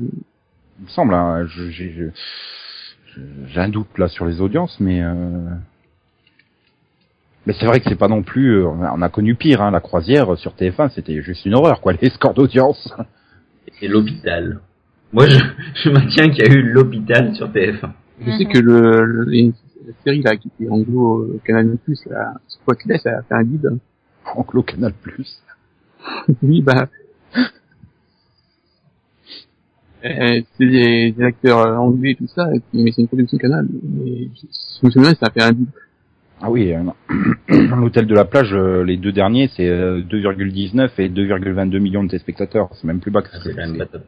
me semble. Hein, j'ai un doute là sur les audiences, mais euh, mais c'est vrai que c'est pas non plus. euh, on a connu pire. Hein, la croisière sur TF1, c'était juste une horreur, quoi. Les scores d'audience. Et l'hôpital. Moi, je, je maintiens qu'il y a eu l'hôpital sur TF1. Je sais que le, le- une- la série là qui était anglo euh, Canal Plus, là, Spotless, ça a fait un guide. Anglo Canal Plus. (laughs) oui, bah. Euh, c'est des, des acteurs euh, anglais et tout ça, mais c'est une production canal. Mais je, je me souviens, ça a fait un guide. Ah oui, euh, (clears throat) l'hôtel de la plage, euh, les deux derniers, c'est euh, 2,19 et 2,22 millions de téléspectateurs. C'est même plus bas que ça. Ah, C'est quand même pas top.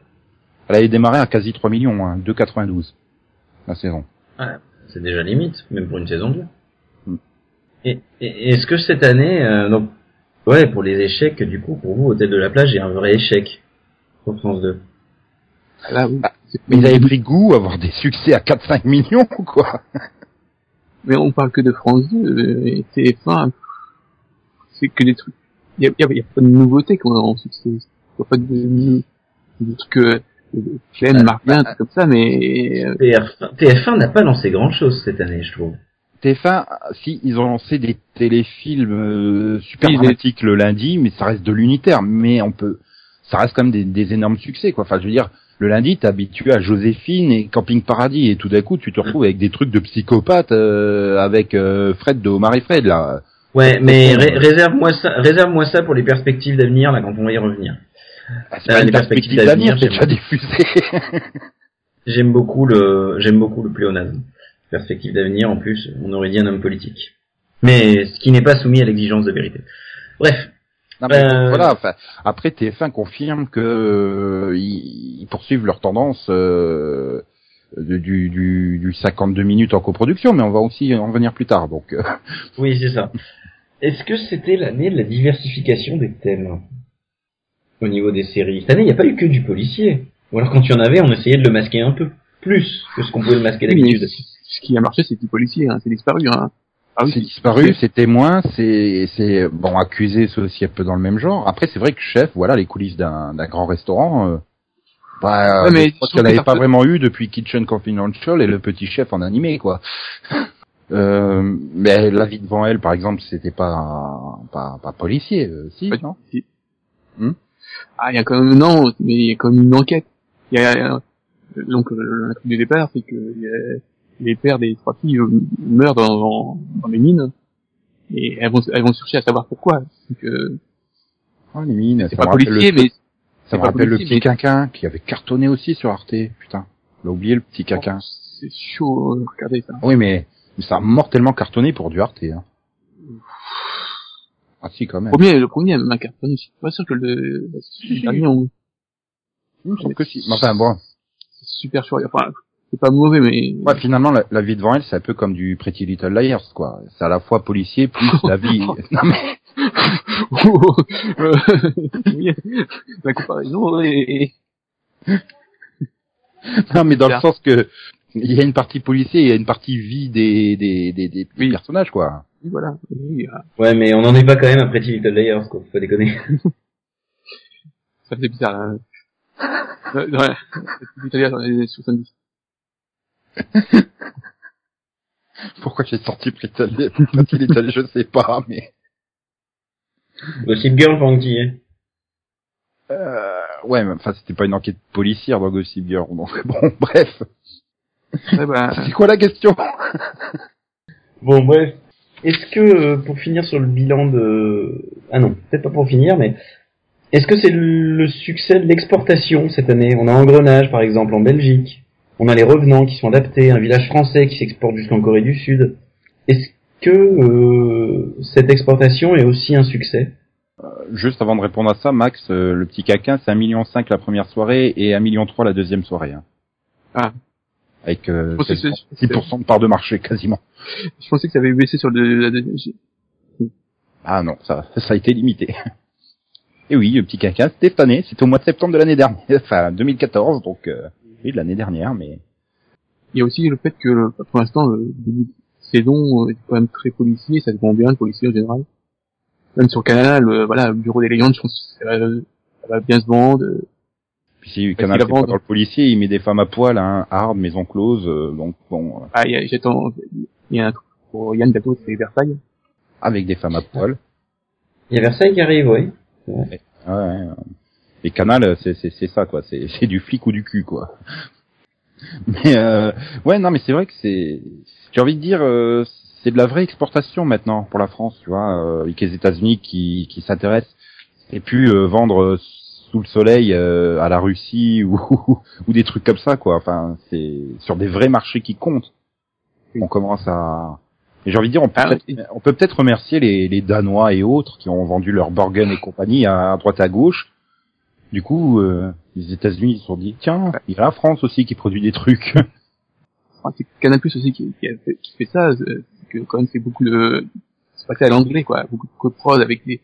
Elle avait démarré à quasi 3 millions, hein, 2,92 la saison. C'est déjà limite, même pour une saison 2. Hmm. Et, et- est-ce que cette année, euh, donc, ouais, pour les échecs, du coup, pour vous, Hôtel de la Plage, il a un vrai échec pour France 2. Là, oui. Ah, Mais ils avaient pris goût à avoir des succès à 4-5 millions, quoi? Mais on parle que de France 2, euh, et TF1, c'est que des trucs. Il y a, il y a- il y a pas de nouveautés qu'on a en succès. Il y a pas de, de, de trucs euh, Clem, Ah, Martin, trucs comme ça, mais euh, TF1, TF1 n'a pas lancé grand chose cette année, je trouve. TF1, si, ils ont lancé des téléfilms euh, super Oui, dramatiques le lundi, mais ça reste de l'unitaire. Mais on peut, ça reste quand même des, des énormes succès, quoi. Enfin, je veux dire, le lundi, t'es habitué à Joséphine et Camping Paradis, et tout d'un coup, tu te retrouves avec des trucs de psychopathe euh, avec euh, Fred de Omar et Fred, là. Ouais, mais ré- réserve-moi ça, réserve-moi ça pour les perspectives d'avenir, là, quand on va y revenir. Ah, c'est Euh, pas les perspectives d'avenir, c'est déjà diffusé. (laughs) J'aime beaucoup le, j'aime beaucoup le pléonasme. Perspective d'avenir, en plus, on aurait dit un homme politique. Mais ce qui n'est pas soumis à l'exigence de vérité. Bref. Non, mais Euh, voilà, enfin, après TF1 confirme que euh, ils, ils poursuivent leur tendance euh, de- du, du, du 52 minutes en coproduction, mais on va aussi en venir plus tard. Donc, euh, (laughs) Oui, c'est ça. Est-ce que c'était l'année de la diversification des thèmes au niveau des séries? Cette année, il n'y a pas eu que du policier. Ou alors quand il y en avait, on essayait de le masquer un peu plus que ce qu'on pouvait le masquer d'habitude. ce qui a marché, c'est du policier, hein, c'est disparu. Hein. Ah oui, c'est disparu, c'est témoin, c'est c'est bon accusé, c'est aussi un peu dans le même genre. Après, c'est vrai que chef, voilà les coulisses d'un d'un grand restaurant. Euh, bah, Ouais, mais je je pense trouve qu'elle que n'avait pas vraiment eu depuis Kitchen Confidential et le petit chef en animé, quoi. (laughs) Euh, mais la vie devant elle, par exemple, c'était pas pas pas policier, euh, si, Pas- non si. Hmm Ah, il y a quand même, non, mais il y a quand même une enquête. Il y a, euh, donc, euh, le truc du départ, c'est que il y a- les pères des trois filles euh, meurent dans, dans, dans les mines. Et elles vont, elles vont chercher à savoir pourquoi. Euh, Ah, les mines, c'est ça pas policier, le, mais ça me pas rappelle le petit mais- quinquin qui avait cartonné aussi sur Arte. Putain, on a oublié le petit quinquin. c'est chaud, euh, regardez ça. Oui, mais ça a mortellement cartonné pour du Arte. Hein. Ah si, quand même. Le premier, le premier m'a cartonné. Je suis pas sûr que le, le (laughs) dernier, on- me semble que si. Mais Enfin bon, c'est super chaud. Enfin, c'est pas mauvais, mais ouais, finalement, la, la vie devant elle, c'est un peu comme du Pretty Little Liars, quoi. C'est à la fois policier plus (laughs) la vie. non, (laughs) mais, (laughs) la comparaison est, non, mais dans le sens que il y a une partie policier, il y a une partie vie des des des, des Oui. personnages, quoi. oui, voilà. Euh, Ouais, mais on n'en est pas quand même à Pretty Little Liars, quoi. Faut pas déconner. ça faisait bizarre. Hein. Ouais, ouais. C'est italien dans les années 70. (laughs) Pourquoi j'ai sorti Pretty Pretty Little, je sais pas, mais. Gossip Girl, qui est. Euh, ouais, mais enfin, c'était pas une enquête policière dans Gossip Girl, donc bon, bref. Bah, C'est quoi la question? Bon, bref. Est-ce que, euh, pour finir sur le bilan de... Ah non, peut-être pas pour finir, mais... Est-ce que c'est le succès de l'exportation cette année? On a Engrenage, par exemple, en Belgique. On a Les Revenants qui sont adaptés, un village français qui s'exporte jusqu'en Corée du Sud. Est-ce que euh, cette exportation est aussi un succès? Juste avant de répondre à ça, Max, euh, le petit caquin, c'est 1,5 million la première soirée et 1,3 million la deuxième soirée. Hein. Ah. Avec euh, Je pensais que 6% c'est- 6% de part de marché quasiment. Je pensais que ça avait baissé sur le, la deuxième. Ah non, ça, ça a été limité. Et oui, le petit caca, c'était cette année, c'était au mois de septembre de l'année dernière, (laughs) enfin 2014, donc euh, de l'année dernière, mais Il y a aussi le fait que, pour l'instant, le début de saison euh, est quand même très policier, ça se vend bien, le policier en général. Même sur Canal, euh, voilà, le bureau des légendes, je pense que ça va, ça va bien se vendre. euh, puis si Canal pas dans le policier, il met des femmes à poil, hein, hard, maison close, euh, donc bon, euh, Ah, il y a, j'attends, il y a un truc pour Yann bientôt, c'est Versailles. avec des femmes à poil. Il y a Versailles qui arrive, oui. Ouais, ouais. Et Canal, c'est c'est c'est ça quoi, c'est c'est du flic ou du cul quoi. Mais euh, ouais, non, mais c'est vrai que c'est, j'ai envie de dire, euh, c'est de la vraie exportation maintenant pour la France, tu vois, euh, avec les États-Unis qui qui s'intéressent et puis euh, vendre euh, sous le soleil euh, à la Russie (laughs) ou ou des trucs comme ça quoi. Enfin, c'est sur des vrais marchés qui comptent. On commence à j'ai envie de dire, on peut Ah, peut-être peut peut-être remercier les, les Danois et autres qui ont vendu leur Borgen et compagnie à, à droite à gauche. Du coup, euh, les États-Unis se sont dit, tiens, il y a la France aussi qui produit des trucs. (laughs) Enfin, c'est Canal Plus aussi qui, qui, a fait, qui fait ça, euh, que quand même c'est beaucoup de, c'est passé à l'anglais quoi, beaucoup de co-prod avec des,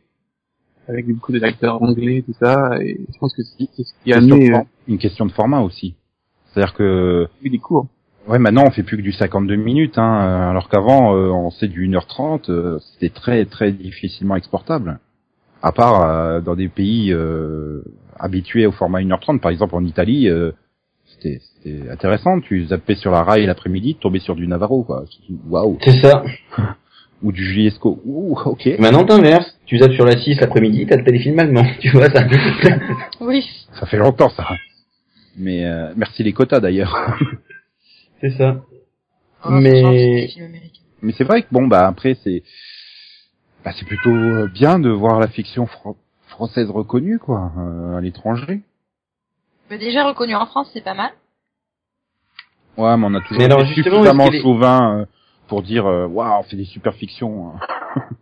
avec beaucoup d'acteurs anglais, tout ça, et je pense que c'est ce qui a amené euh, une question de format aussi. C'est-à-dire que, eu des cours. ouais, maintenant on fait plus que du 52 minutes, hein, alors qu'avant euh, on sait du 1h30, euh, c'était très très difficilement exportable. À part euh, dans des pays euh, habitués au format 1h30, par exemple en Italie, euh, c'était c'était intéressant. Tu zappais sur la rail l'après-midi, tu tombais sur du Navarro, quoi. Waouh. C'est ça. Ou du Juliesco. Ouh, ok. Et Maintenant, t'inverses. Tu zappes sur la 6 l'après-midi, t'as le téléfilm allemand. (laughs) Tu vois ça. Oui. Ça fait longtemps ça. Mais euh, merci les quotas d'ailleurs. c'est ça. Oh, Mais- des films. Mais c'est vrai que bon bah après c'est bah, c'est plutôt euh, bien de voir la fiction fran- française reconnue quoi euh, à l'étranger. Mais déjà reconnu en France, c'est pas mal. Ouais, mais on a toujours alors, été suffisamment est- chauvin euh, pour dire euh, waouh, on fait des super fictions. hein. (laughs)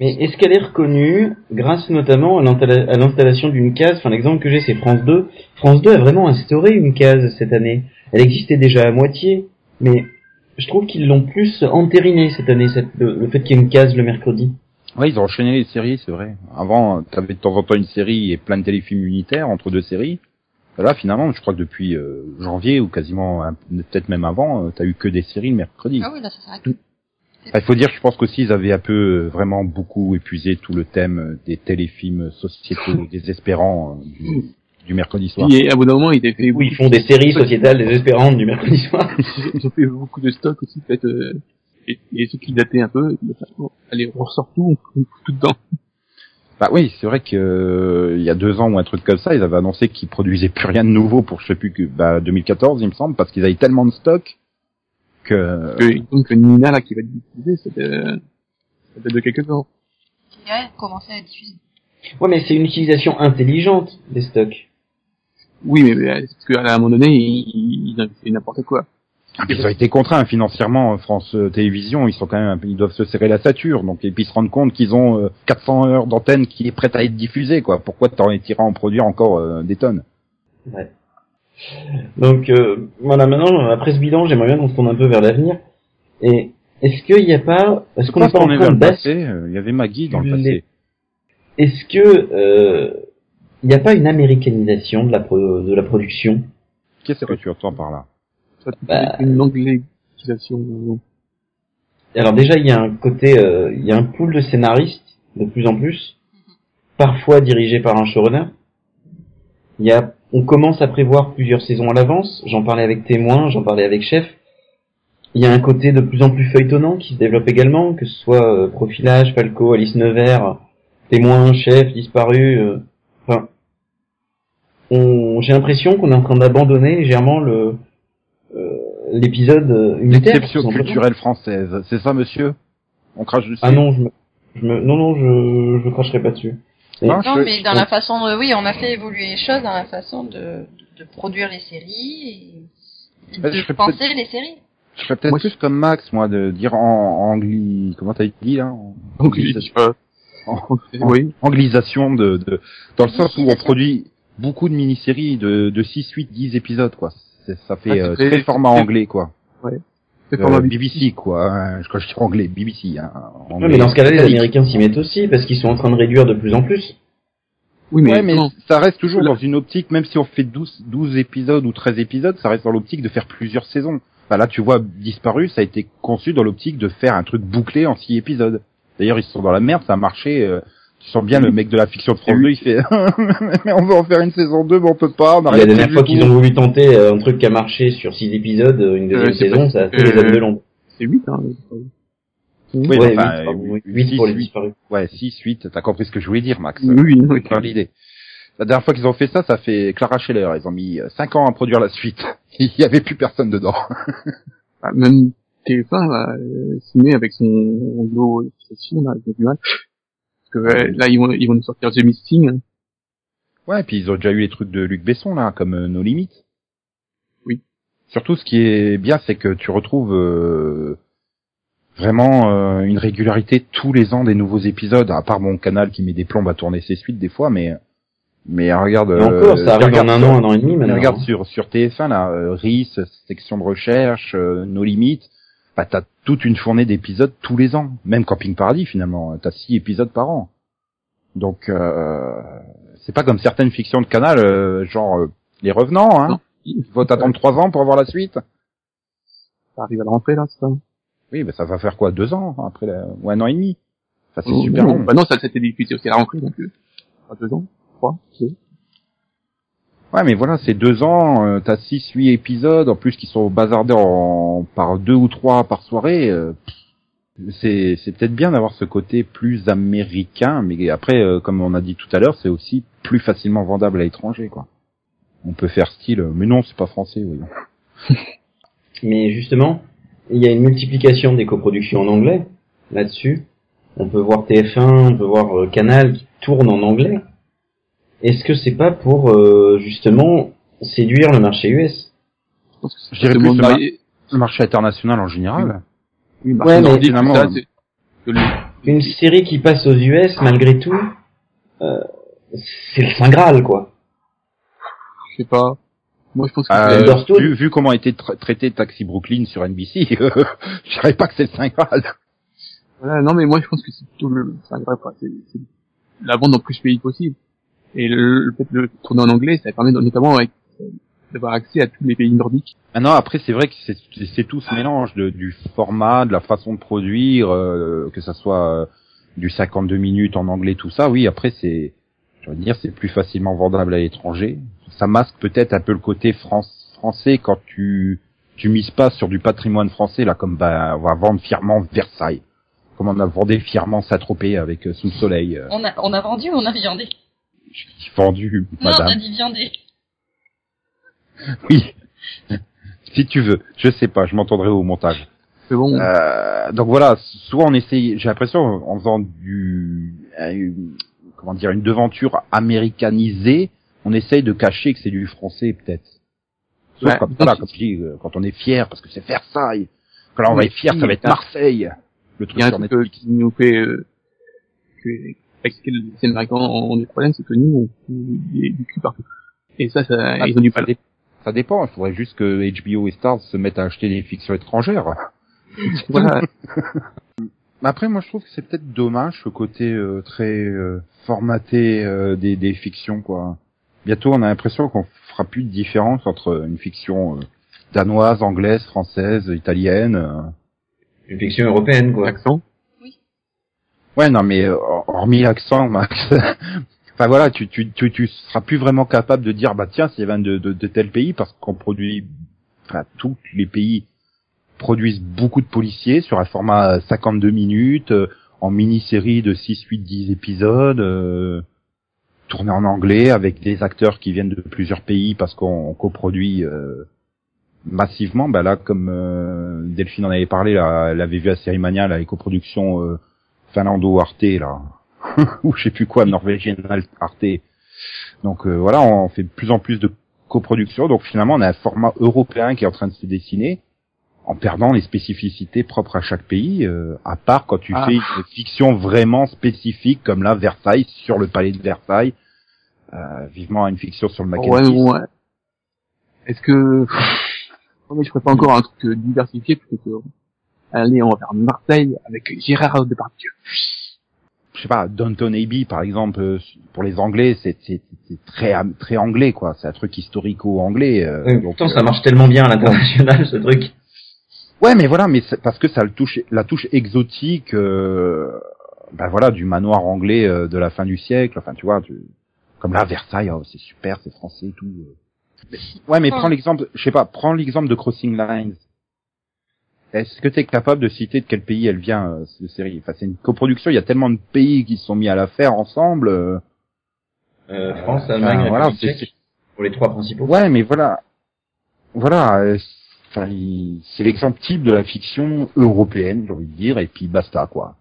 Mais est-ce qu'elle est reconnue grâce notamment à l'installa- à l'installation d'une case? Enfin, l'exemple que j'ai, c'est France 2. France 2 a vraiment instauré une case cette année. Elle existait déjà à moitié, mais je trouve qu'ils l'ont plus entériné cette année, cette, le, le fait qu'il y ait une case le mercredi. Ouais, ils ont enchaîné les séries, c'est vrai. Avant, t'avais de temps en temps une série et plein de téléfilms unitaires entre deux séries. Là, finalement, je crois que depuis euh, janvier ou quasiment, peut-être même avant, euh, t'as eu que des séries le mercredi. Ah oui, là, ça s'arrête. Ah, Il faut dire que je pense qu'aussi ils avaient un peu euh, vraiment beaucoup épuisé tout le thème euh, des téléfilms sociétaux (laughs) désespérants euh, du, du mercredi soir. Et à bout d'un moment, il a fait, Où ils font des séries sociétales désespérantes du mercredi soir. (laughs) ils ont fait beaucoup de stocks aussi, peut-être, euh, et, et ceux qui dataient un peu, ils bon, allez, on ressort tout, on fout tout dedans. Bah oui, c'est vrai que euh, il y a deux ans ou un truc comme ça, ils avaient annoncé qu'ils produisaient plus rien de nouveau pour je sais plus que bah 2014 il me semble parce qu'ils avaient tellement de stock que Que, donc, Nina, là, qui va être diffusée, ça date, de quelques temps. Qui a commencé à diffuser. Ouais, mais c'est une utilisation intelligente des stocks. Oui, mais, mais parce qu'à un moment donné, ils, ils ont fait n'importe quoi. Puis ils ont été contraints financièrement euh, France euh, Télévisions, ils sont quand même ils doivent se serrer la sature donc et puis se rendre compte qu'ils ont euh, 400 heures d'antenne qui est prête à être diffusée quoi. Pourquoi t'en iras en produire encore euh, des tonnes? Ouais. Donc euh, voilà, maintenant après ce bilan, j'aimerais bien qu'on se tourne un peu vers l'avenir. Et est-ce qu'il n'y a pas, est-ce qu'on pas en est train de le basculer passé euh, Il y avait Maggie dans le passé. Est-ce que euh, il n'y a pas une américanisation de la pro- de la production? Qu'est-ce que tu entends par là? Bah. une anglisation. euh, Alors déjà, il y a un côté, euh, il y a un pool de scénaristes de plus en plus, parfois dirigés par un showrunner. Il y a, on commence à prévoir plusieurs saisons à l'avance. J'en parlais avec Témoin, j'en parlais avec Chef. Il y a un côté de plus en plus feuilletonnant qui se développe également, que ce soit euh, Profilage, Falco, Alice Nevers, Témoin, Chef, Disparu. euh, enfin, j'ai l'impression qu'on est en train d'abandonner légèrement le l'épisode euh, unitaire. L'exception culturelle française, c'est ça monsieur? On crache dessus? Ah non, je me, je me, non, non, je, je cracherai pas dessus. Et- Non, je- mais dans la façon de, oui, on a fait évoluer les choses dans la façon de, de, produire les séries et je de serais penser les séries. Je serais peut-être plus comme Max, moi, de dire en, en angli... Comment t'as dit là? En- je sais pas. en- Oui. anglisation de, de dans le sens où on produit beaucoup de mini-séries de, de 6, 8, 10 épisodes, quoi. C'est- Ça fait Ah, c'est euh, très- format anglais, quoi. C'est Euh, format BBC, quoi. hein. Quand je dis anglais, BBC. Hein, Ouais, anglais. mais dans ce cas-là, les. Américains s'y mettent aussi parce qu'ils sont en train de réduire de plus en plus. Oui, mais, ouais, mais ça reste toujours dans une optique, même si on fait 12, 12 épisodes ou 13 épisodes, ça reste dans l'optique de faire plusieurs saisons. Enfin, là, tu vois, Disparu, ça a été conçu dans l'optique de faire un truc bouclé en 6 épisodes. D'ailleurs, ils sont dans la merde, ça a marché. euh, tu sens bien le mec de la fiction de France 2, il fait (laughs) mais on veut en faire une saison 2, mais on peut pas. On a La dernière fois qu'ils ont voulu tenter euh, un truc qui a marché sur six épisodes, euh, une deuxième Euh, c'est saison, pas- ça a fait euh, les hommes de l'ombre. c'est 8, hein. Oui, Ouais, enfin, huit, pardon, huit, oui, huit pour les six, disparus. Ouais, 6, 8, t'as compris ce que je voulais dire, Max. Oui, oui, oui. C'est pas l'idée. La dernière fois qu'ils ont fait ça, ça fait Clara Scheller. Ils ont mis 5 ans à produire la suite. (laughs) Il y avait plus personne dedans. (laughs) Ah, Même TF1, là, euh, signé avec son là, j'ai du mal. Que, euh, là, ils vont, ils vont nous sortir The Missing. hein. Ouais, et puis ils ont déjà eu les trucs de Luc Besson là, comme euh, No Limits. Oui. Surtout, ce qui est bien, c'est que tu retrouves euh, vraiment euh, une régularité tous les ans des nouveaux épisodes. À part mon canal qui met des plombes à tourner ses suites des fois, mais mais regarde. Et encore, euh, ça arrive regarde en un sur- an, un an et demi mais maintenant. regarde hein. sur sur TF1 là, euh, RIS, section de recherche, euh, No Limits. Bah t'as toute une fournée d'épisodes tous les ans. Même Camping Paradis finalement, t'as six épisodes par an. Donc euh, c'est pas comme certaines fictions de canal, euh, genre euh, Les Revenants, hein. Non. Il faut t'attendre trois ans pour avoir la suite. Ça arrive à la rentrée, là, c'est ça? Oui, bah ça va faire quoi, deux ans après, la... ou un an et demi? Enfin, c'est Oh, super non. long. Bah non, ça, c'était diffusé aussi à la rentrée, donc, euh, pas deux ans, trois, deux. Ouais, mais voilà, c'est deux ans, euh, t'as six, huit épisodes, en plus qui sont bazardés en par deux ou trois par soirée. euh, c'est c'est peut-être bien d'avoir ce côté plus américain, mais après, euh, comme on a dit tout à l'heure, c'est aussi plus facilement vendable à l'étranger, quoi. On peut faire style, euh, mais non, c'est pas français, voyons. (laughs) Mais justement, il y a une multiplication des coproductions en anglais là-dessus. On peut voir TF1, on peut voir euh, Canal qui tourne en anglais. Est-ce que c'est pas pour euh, justement séduire le marché US Je dirais le plus le marié- Le marché international en général. Oui, Ouais, mais finalement, ça, euh, Une série qui passe aux US malgré tout, euh, c'est le saint graal quoi. je sais pas. Moi, je pense que Euh, vu, vu comment a été tra- traité Taxi Brooklyn sur NBC, (laughs) je dirais pas que c'est le 5 Graal. voilà, non, mais moi, je pense que c'est plutôt le, quoi. C'est, c'est la vente dans plus de pays possible. Et le, le fait de le tourner en anglais, ça permet notamment avec, euh, d'avoir accès à tous les pays nordiques. Maintenant, après, c'est vrai que c'est c'est- c'est tout ce mélange de, du format, de la façon de produire, euh, que ça soit euh, du 52 minutes en anglais, tout ça. Oui, après, c'est, je veux dire, c'est plus facilement vendable à l'étranger. Ça masque peut-être un peu le côté France, français quand tu tu mises pas sur du patrimoine français là, comme bah, on va vendre fièrement Versailles, comme on a vendu fièrement Saint-Tropez avec euh, Sous le Soleil. euh, On a, on a vendu ou on a viandé? Vendu, Non, on a madame. dit viandé. Oui. si tu veux, je sais pas, je m'entendrai au montage. C'est bon. Euh, donc voilà, soit on essaye, j'ai l'impression en faisant du, euh, une- comment dire, une devanture américanisée, on essaye de cacher que c'est du français peut-être. Sauf Ouais, quand, donc, voilà, comme je dis, euh, quand on est fier parce que c'est Versailles. Quand là on va être fier, ça va être t'as- Marseille. Le Il truc y a un truc qui nous fait, euh, que, avec lequel les Américains ont des problèmes, c'est que nous, on fout du cul partout. Et ça, ça, Ah, ils ont du ça, mal. dé- ça dépend, il faudrait juste que HBO et Stars se mettent à acheter des fictions étrangères. (laughs) Voilà. (laughs) Mais après, moi, je trouve que c'est peut-être dommage ce côté euh, très euh, formaté euh, des, des fictions, quoi. Bientôt, on a l'impression qu'on fera plus de différence entre une fiction euh, danoise, anglaise, française, italienne. euh. Une fiction européenne quoi. Accent. Ouais, non, mais euh, hormis l'accent, Max. (laughs) enfin voilà, tu, tu, tu, tu seras plus vraiment capable de dire, bah tiens, c'est de, de, de tel pays, parce qu'on produit, enfin tous les pays produisent beaucoup de policiers sur un format 52 minutes, euh, en mini-série de 6, 8, 10 épisodes, euh, tourné en anglais avec des acteurs qui viennent de plusieurs pays parce qu'on on coproduit euh, massivement. Bah là, comme euh, Delphine en avait parlé, là, elle avait vu la série Mania, la coproduction euh, Finlando Arte là, (laughs) ou je sais plus quoi, norvégienne Arte. Donc euh, voilà, on fait de plus en plus de coproduction. Donc finalement, on a un format européen qui est en train de se dessiner en perdant les spécificités propres à chaque pays, euh, à part quand tu Ah. fais une fiction vraiment spécifique comme là Versailles sur le palais de Versailles, euh, vivement une fiction sur le Ouais, Mackenzie. bon, ouais. Est-ce que, (laughs) non, mais je préfère encore un truc euh, diversifié plutôt que, allez, on va faire Marseille avec Gérard Depardieu. Je sais pas, Downton Abbey par exemple, euh, pour les Anglais, c'est c'est- c'est très très anglais quoi, c'est un truc historico-anglais. euh, Oui, pourtant, euh, ça marche tellement bien à l'international, ce truc. Ouais, mais voilà, mais c'est parce que ça le touche, la touche exotique, euh, ben voilà, du manoir anglais euh, de la fin du siècle. Enfin, tu vois, tu- comme là, Versailles, oh, c'est super, c'est français, et tout. euh. Mais- ouais, mais prends l'exemple, je sais pas, prends l'exemple de Crossing Lines. Est-ce que tu es capable de citer de quel pays elle vient euh, cette série? Enfin, c'est une coproduction. Il y a tellement de pays qui se sont mis à la faire ensemble. euh, Euh, France, enfin, Allemagne, voilà, République c'est- tchèque, pour les trois principaux. Ouais, mais voilà, voilà, euh, enfin, il- c'est l'exemple type de la fiction européenne, j'ai envie de dire, et puis basta, quoi.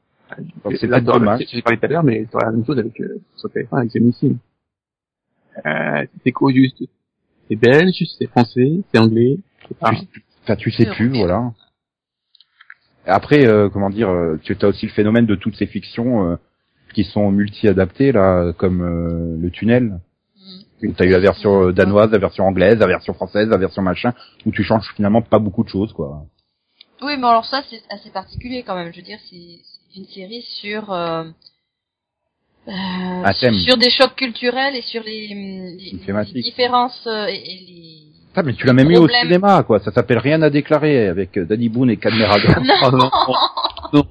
Donc, c'est dans- dommage. j'ai parlé tout à l'heure, mais c'est la même chose avec, euh, sur TF1 avec Missiles. Euh, c'est quoi juste? C'est belge, c'est français, c'est anglais, pas, enfin, tu sais plus, voilà. Après, euh, comment dire, euh, tu as aussi le phénomène de toutes ces fictions euh, qui sont multi-adaptées, là, comme euh, le tunnel. Mm. Tu as eu la version danoise, la version anglaise, la version française, la version machin, où tu changes finalement pas beaucoup de choses, quoi. Oui, mais alors ça, c'est assez particulier quand même. Je veux dire, c'est une série sur euh, euh, sur des chocs culturels et sur les, les- les différences euh, et, et les. Ah, mais tu l'as même eu au cinéma, quoi. Ça s'appelle Rien à déclarer avec euh, Danny Boone et Cadmerade. Oh, (laughs) non, (laughs) non.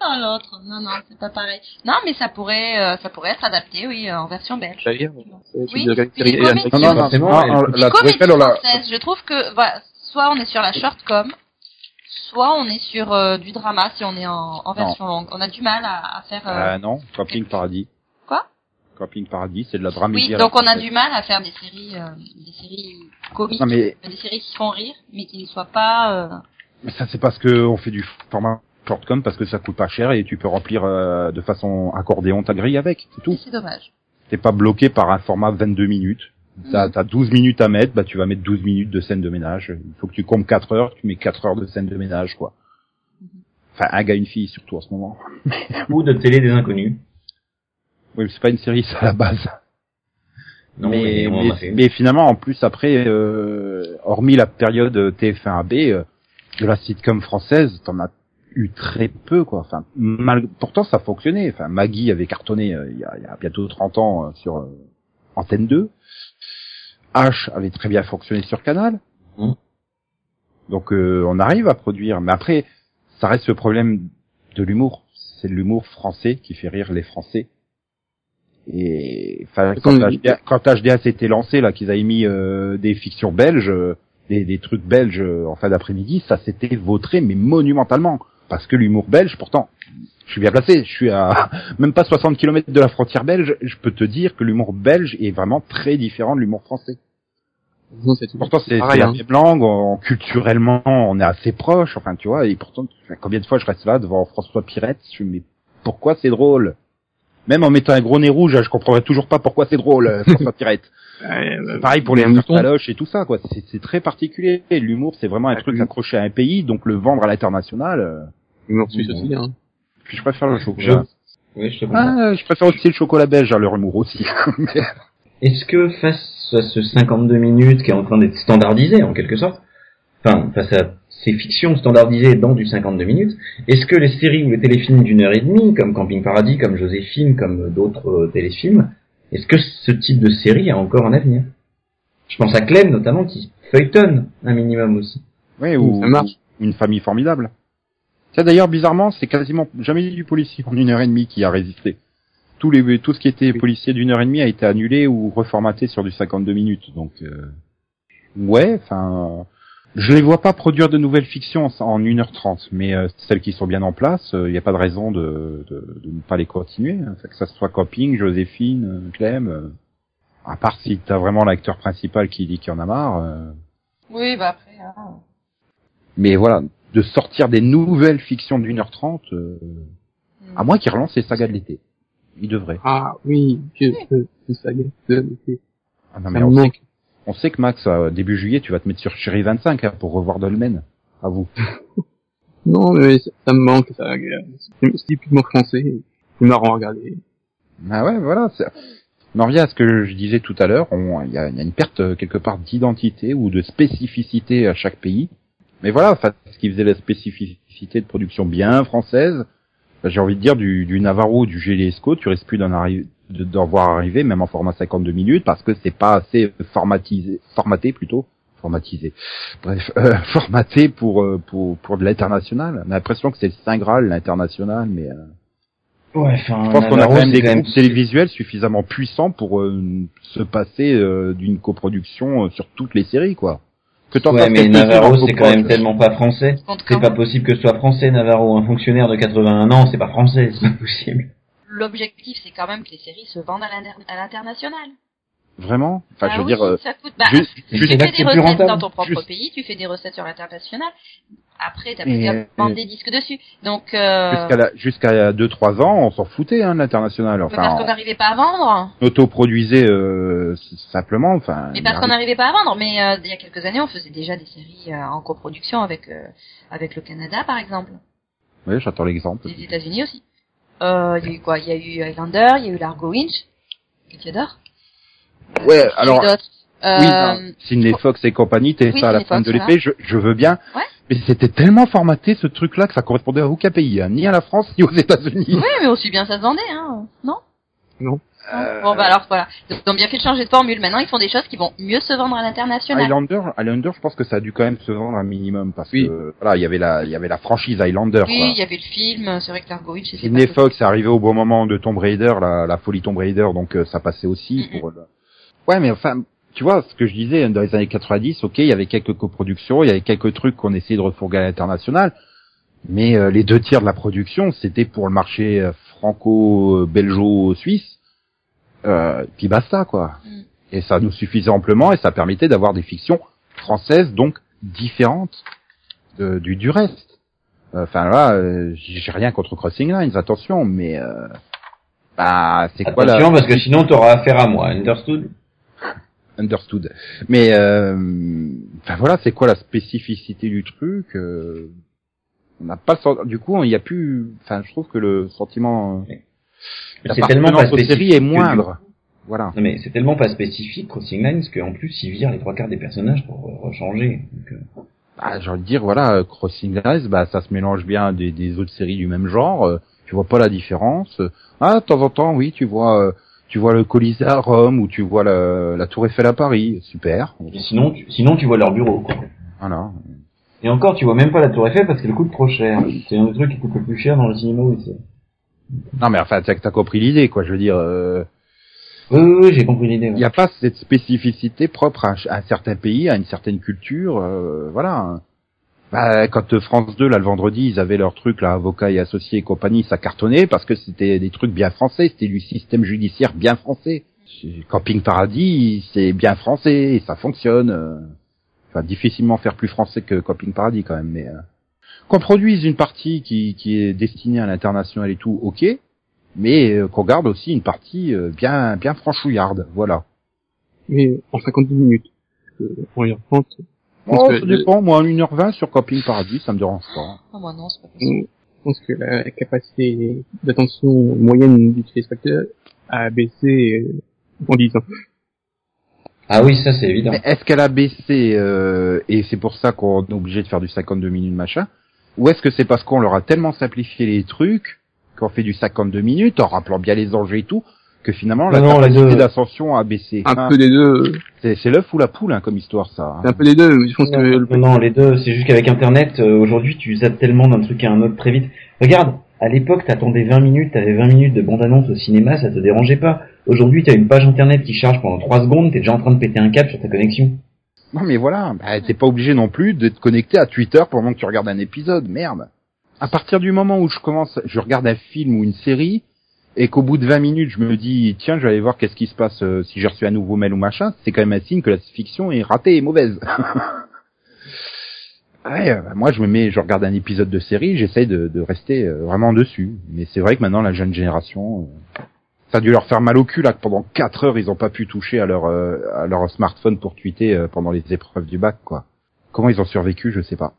Ah l'autre, non non, c'est pas pareil. Non, mais ça pourrait, euh, ça pourrait être adapté, oui, euh, en version belge. Euh, Oui. Non, non, non, non, non, Les la françaises, je trouve que voilà, soit on est sur la shortcom, soit on est sur euh, du drama si on est en, en Non. version longue. On a du mal à, à faire. euh, Ah non, Camping Paradis. Camping Paradis, c'est de la dramédie. oui, donc on a du mal à faire des séries, euh, des séries comiques, Non, mais, des séries qui font rire, mais qui ne soient pas. euh, mais ça, c'est parce que on fait du format shortcom parce que ça coûte pas cher et tu peux remplir euh, de façon accordéon ta grille avec, c'est tout. C'est dommage. T'es pas bloqué par un format 22 minutes. T'as Mhm. as 12 minutes à mettre, bah tu vas mettre 12 minutes de scène de ménage. Il faut que tu comptes 4 heures, tu mets 4 heures de scène de ménage, quoi. Enfin, un gars, une fille, surtout en ce moment. Ou de télé des inconnus. Oui, mais c'est pas une série, ça, à la base. Non, mais, mais mais, finalement, en plus, après, euh, hormis la période TF1AB, euh, de la sitcom française, t'en as eu très peu, quoi. Enfin, mal... pourtant, ça fonctionnait. Enfin, Maggie avait cartonné euh, il, y a, y a bientôt 30 ans euh, sur euh, Antenne 2. H avait très bien fonctionné sur Canal. Mhm. Donc, euh, on arrive à produire. Mais après, ça reste le problème de l'humour. C'est l'humour français qui fait rire les Français. Et enfin, quand, HDA, quand HDA s'était lancé là, qu'ils avaient mis euh, des fictions belges, euh, des, des trucs belges euh, en fin d'après-midi, ça s'était vautré mais monumentalement parce que l'humour belge, pourtant, je suis bien placé, je suis à (laughs) même pas 60 km de la frontière belge, je peux te dire que l'humour belge est vraiment très différent de l'humour français. Non. Pourtant, c'est la même langue, on- culturellement, on est assez proche, enfin, tu vois, et pourtant, combien de fois je reste là devant François Pirette, je me dis, mais pourquoi c'est drôle? Même en mettant un gros nez rouge, je comprendrais toujours pas pourquoi c'est drôle, euh, François Pirette. Euh, Pareil pour les taloches et tout ça, quoi. C'est c'est très particulier. L'humour, c'est vraiment un Ah, truc accroché à un pays, donc le vendre à l'international. euh, l'humour suisse aussi, hein. Puis je préfère le chocolat. Oui, je. Ah, je préfère aussi le chocolat belge à leur humour aussi. (laughs) Est-ce que face à ce 52 minutes qui est en train d'être standardisé en quelque sorte, enfin face à ces fictions standardisées dans du 52 minutes, est-ce que les séries ou les téléfilms d'une heure et demie, comme Camping Paradis, comme Joséphine, comme d'autres euh, téléfilms, est-ce que ce type de série a encore un avenir? Je pense à Clem notamment qui feuilletonne un minimum aussi. oui, ou Ça marche. ou une famille formidable. Ça d'ailleurs, bizarrement, c'est quasiment jamais du policier en une heure et demie qui a résisté. Les, tout ce qui était policier d'une heure et demie a été annulé ou reformaté sur du 52 minutes. Donc, euh, ouais, enfin, je les vois pas produire de nouvelles fictions en en 1h30, mais euh, celles qui sont bien en place, il n'y a pas de raison de, de, de ne pas les continuer. hein. que ça soit Camping, Joséphine, euh, Clem, euh, à part si t'as vraiment l'acteur principal qui dit qu'il en a marre. euh, Oui, bah après. hein. mais voilà, de sortir des nouvelles fictions d'une heure trente, euh, à moins qu'ils relancent les sagas de l'été. Ils devraient. Ah, oui, que, que, que ça y est, que- que- Ah non, ça mais on, sait, que- Max, euh, début juillet, tu vas te mettre sur Chérie 25 hein, pour revoir Dolmen. à vous (laughs) Non, mais ça, me manque, ça. C'est c'est typiquement français. C'est marrant à regarder. Ah ouais, voilà. On en revient à ce que je disais tout à l'heure. Il y a, il y a une perte euh, quelque part d'identité ou de spécificité à chaque pays. Mais voilà, ce qui faisait la spécificité de production bien française, j'ai envie de dire du, du Navarro, du Géliesco, tu risques plus d'en arri- de- d'en voir arriver, même en format 52 minutes, parce que c'est pas assez formatisé, formaté plutôt, formatisé. Bref, euh, (laughs) formaté pour euh, pour pour de l'international. On a l'impression que c'est le saint graal l'international, mais euh, Ouais, enfin, je pense qu'on a Navarro, quand même c'est des groupes télévisuels suffisamment puissants pour euh, se passer euh, d'une coproduction euh, sur toutes les séries, quoi. Que Ouais, mais Navarro, c'est quand même tellement pas français. C'est pas possible que ce soit français, Navarro. Un fonctionnaire de 81 ans, c'est pas français, c'est pas possible. L'objectif, c'est quand même que les séries se vendent à l'inter- à l'international. Vraiment? Enfin, Ah je veux oui, dire, euh, ça coûte. Bah, juste- tu juste- fais des recettes rentable. dans ton propre Juste- pays, tu fais des recettes sur l'international. Après, t'as plus qu'à euh, vendre des disques dessus. Donc, euh, jusqu'à deux trois ans, on s'en foutait, hein, de l'international. mais parce qu'on Enfin, n'arrivait pas à vendre. autoproduisait euh, simplement. Enfin, Mais parce qu'on n'arrivait pas à vendre. Mais euh, il y a quelques années, on faisait déjà des séries euh, en coproduction avec euh, avec le Canada, par exemple. Oui, j'attends l'exemple. Les États-Unis aussi. Euh, Il y a eu quoi? Il y a eu Highlander, il y a eu Largo Winch, que tu adores. Euh, Ouais, alors-. Oui, Euh, non, Sidney Fox et compagnie, t'es oui, ça à la fin Fox, de voilà. l'épée, je, je veux bien. Ouais. Mais c'était tellement formaté ce truc-là que ça correspondait à aucun pays, hein, ni à la France ni aux États-Unis. Oui, mais aussi bien ça se vendait, hein, non? Non. Euh, Bon, bah alors voilà. Ils ont bien fait de changer de formule. Maintenant, ils font des choses qui vont mieux se vendre à l'international. Highlander, Highlander, je pense que ça a dû quand même se vendre un minimum parce Oui. que voilà, il y avait la, il y avait la franchise Highlander. Oui, il y avait le film. C'est vrai que Largo c'était Sidney Fox est arrivé au bon moment de Tomb Raider, la, la folie Tomb Raider, donc euh, ça passait aussi pour. le- Ouais, mais enfin, tu vois, ce que je disais dans les années 90, ok, il y avait quelques coproductions, il y avait quelques trucs qu'on essayait de refourguer à l'international, mais euh, les deux tiers de la production, c'était pour le marché euh, franco-belgeo-suisse, euh, puis basta quoi. Mhm. Et ça nous suffisait amplement et ça permettait d'avoir des fictions françaises donc différentes de- du du reste. Euh, Enfin là, euh, j'ai rien contre Crossing Lines, attention, mais euh, bah c'est quoi la Attention, parce que sinon t'auras affaire à moi. Understood? (laughs) understood. Mais euh, enfin voilà, c'est quoi la spécificité du truc euh, On n'a pas le du coup, il y a plus. Enfin, je trouve que le sentiment euh, C'est tellement pas spécifique. est que- moindre. Voilà. Non mais c'est tellement pas spécifique Crossing Lines qu'en plus ils virent les trois quarts des personnages pour rechanger. Donc, euh, Ah, j'ai envie de dire, voilà, Crossing Lines, bah ça se mélange bien des, des autres séries du même genre. euh, tu vois pas la différence. Ah, de temps en temps, oui, tu vois, euh, tu vois le Colisée à Rome ou tu vois la, la Tour Eiffel à Paris. Super. et sinon, tu, sinon tu vois leur bureau. Quoi. Voilà. Et encore, tu vois même pas la Tour Eiffel parce qu'elle coûte trop cher. C'est un des trucs qui coûte le plus cher dans le cinéma aussi. Non, mais enfin, t'as compris l'idée, quoi. Je veux dire. euh, Oui, oui, oui, j'ai compris l'idée. Il ouais. n'y a pas cette spécificité propre à, un- à un certain pays, à une certaine culture, euh, voilà. Bah, quand France 2, là, le vendredi, ils avaient leur truc, là, avocats et associés et compagnie, ça cartonnait parce que c'était des trucs bien français, c'était du système judiciaire bien français. Camping Paradis, c'est bien français, et ça fonctionne. euh. Enfin, difficilement faire plus français que Camping Paradis, quand même, mais... euh. Qu'on produise une partie qui, qui est destinée à l'international et tout, ok, mais euh, qu'on garde aussi une partie euh, bien bien franchouillarde, voilà. Mais en 52 minutes. Euh, on y repense. Oh, Parce que ça le- dépend, moi, en 1h20 sur Camping Paradis, ça me dérange pas. Ah, moi non, c'est pas possible. Je pense que la capacité d'attention moyenne du téléspectateur a baissé euh, en 10 ans. Ah oui, ça c'est évident. Est-ce qu'elle a baissé, euh, et c'est pour ça qu'on est obligé de faire du 52 minutes machin, ou est-ce que c'est parce qu'on leur a tellement simplifié les trucs, qu'on fait du 52 minutes, en rappelant bien les enjeux et tout, que finalement la Non, les capacité d'ascension a baissé Un Hein, peu des deux. C'est c'est l'œuf ou la poule, hein, comme histoire, ça. C'est un peu des deux. mais Je pense que Non, le non, non, les deux, c'est juste qu'avec Internet, euh, aujourd'hui, tu zappes tellement d'un truc à un autre très vite. Regarde, à l'époque, t'attendais 20 minutes, t'avais 20 minutes de bande-annonce au cinéma, ça te dérangeait pas. Aujourd'hui, t'as une page Internet qui charge pendant 3 secondes, t'es déjà en train de péter un câble sur ta connexion. Non mais voilà, bah, t'es pas obligé non plus d'être connecté à Twitter pendant que tu regardes un épisode, merde. À partir du moment où je commence, je regarde un film ou une série, et qu'au bout de 20 minutes je me dis, tiens, je vais aller voir qu'est-ce qui se passe euh, si j'ai reçu un nouveau mail ou machin, c'est quand même un signe que la fiction est ratée et mauvaise. (laughs) ouais, euh, bah, moi je me mets, je regarde un épisode de série, j'essaye de, de rester euh, vraiment dessus. Mais c'est vrai que maintenant la jeune génération, ça a dû leur faire mal au cul là que pendant 4 heures ils ont pas pu toucher à leur euh, à leur smartphone pour tweeter euh, pendant les épreuves du bac quoi. Comment ils ont survécu, je sais pas.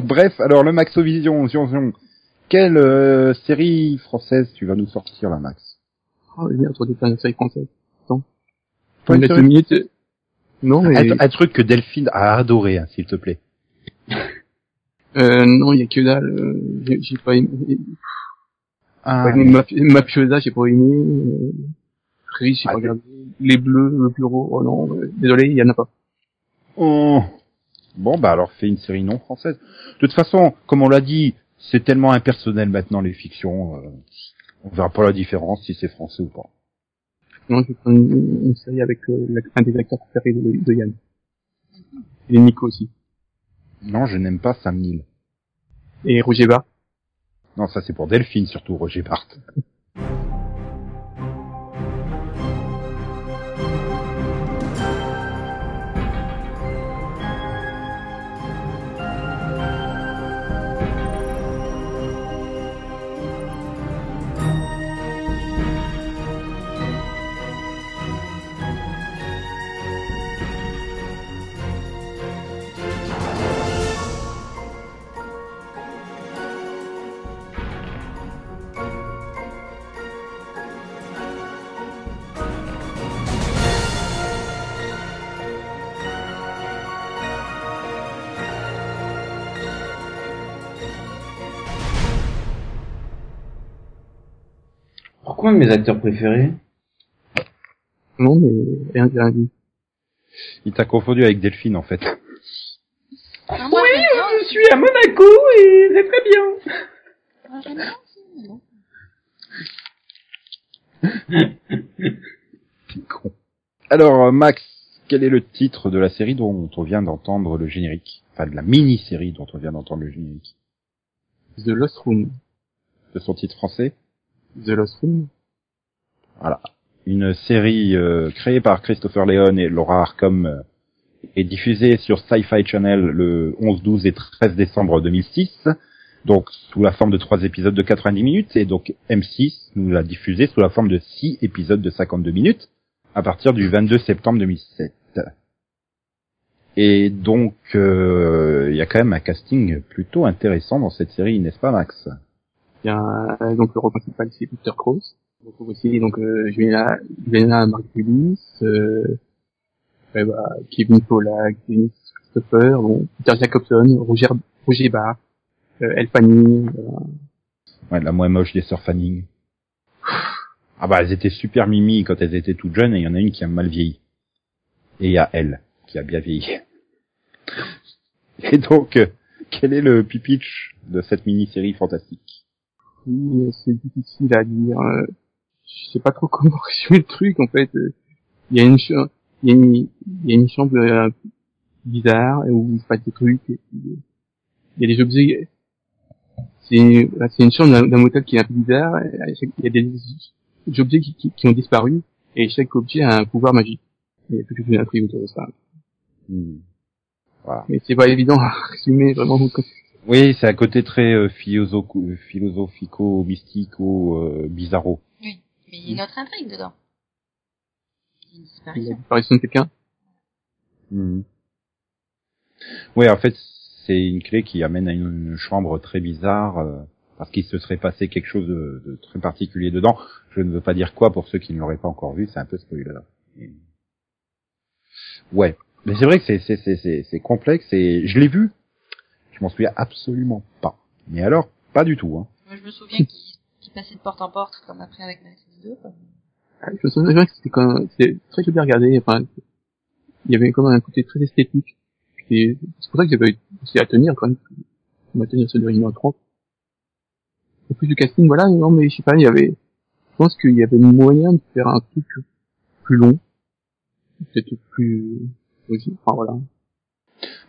Bref, alors le Maxovision, Zion, Zion, quelle euh, série française tu vas nous sortir là, Max Oh, il y a trop de séries françaises. Pas Une une série- minute. Non, mais, un, un truc que Delphine a adoré, hein, s'il te plaît. (laughs) euh, non, il y a que dalle, euh, j'ai- pas aimé, Ah, pas Maf- Mafiosa, j'ai pas aimé, euh, Riche, j'ai Ah, pas regardé, Les Bleus, le bureau, oh non, euh, désolé, il y en a pas. oh. Bon, bah alors fais une série non française. De toute façon, comme on l'a dit, c'est tellement impersonnel maintenant les fictions. euh, on verra pas la différence si c'est français ou pas. Non, je vais prendre une, une série avec euh, un des acteurs préférés de, de Yann. Et Nico aussi. Non, je n'aime pas Sam Neill. Et Roger Bar. Non, ça c'est pour Delphine surtout, Roger Barthes. (laughs) Mes acteurs préférés Non, mais rien rien dit. Il t'a confondu avec Delphine en fait. Ah, moi, bien. Je suis à Monaco et c'est très bien. J'aime aussi, con. Alors, euh, Max, quel est le titre de la série dont on vient d'entendre le générique Enfin, de la mini-série dont on vient d'entendre le générique. The Lost Room. De son titre français The Lost Room. Voilà. Une série euh, créée par Christopher Leon et Laura Arcom euh, est diffusée sur Sci-Fi Channel le 11, 12 et 13 décembre 2006. Donc sous la forme de trois épisodes de 90 minutes et donc M6 nous l'a diffusé sous la forme de six épisodes de 52 minutes à partir du 22 septembre 2007. Et donc euh, il y a quand même un casting plutôt intéressant dans cette série, n'est-ce pas Max? Il y a, euh, donc, le rôle principal, c'est Peter Krause. Retrouve aussi, donc, euh, Juliana, Juliana Margulis, euh, ouais, bah, Kevin Pollack, Dennis Christopher, bon, Peter Jacobson, Roger, Roger Barr, euh, Elle Fanning. Ouais, la moins moche des sœurs Fanning. Ah bah elles étaient super mimi quand elles étaient toutes jeunes et il y en a une qui a mal vieilli. Et il y a elle qui a bien vieilli. Et donc, euh, quel est le pitch de cette mini-série fantastique? Oui, euh, c'est difficile à dire. Je sais pas trop (laughs) comment résumer le truc en fait. Il y a une il y a une, il y a une chambre euh, bizarre où il se passe des trucs. et euh, Il y a des objets. C'est c'est une chambre d'un motel qui est un peu bizarre. et à chaque- Il y a des, des objets qui, qui, qui ont disparu et chaque objet a un pouvoir magique. Il y a toute une intrigue autour de ça. Hmm. Voilà. Mais c'est pas évident à (laughs) résumer vraiment. Oui, c'est un côté très euh, philosopho- philosophico-mystico, euh, bizarro. Oui. Mais il y a une autre intrigue dedans. Il y a une La disparition. disparition de quelqu'un. Hmm. Ouais, en fait, c'est une clé qui amène à une, une chambre très bizarre euh, parce qu'il se serait passé quelque chose de, de très particulier dedans. Je ne veux pas dire quoi pour ceux qui ne l'auraient pas encore vu, c'est un peu spoiler. Et- Ouais, mais c'est vrai que c'est c'est c'est c'est c'est complexe et je l'ai vu. Je m'en souviens absolument pas. Mais alors, pas du tout. Hein. Moi, je me souviens qu'il qu'il passait de porte en porte, comme après avec Matrix 2. quoi. Ah, Je me souviens bien que c'était quand même, c'était très joli à regarder, enfin, il y avait quand même un côté très esthétique. Et c'est pour ça que j'avais réussi à tenir quand même. On va tenir ce de 1h30. En plus du casting, voilà, non, mais je sais pas, il y avait, je pense qu'il y avait moyen de faire un truc plus long. Peut-être plus, aussi, enfin voilà.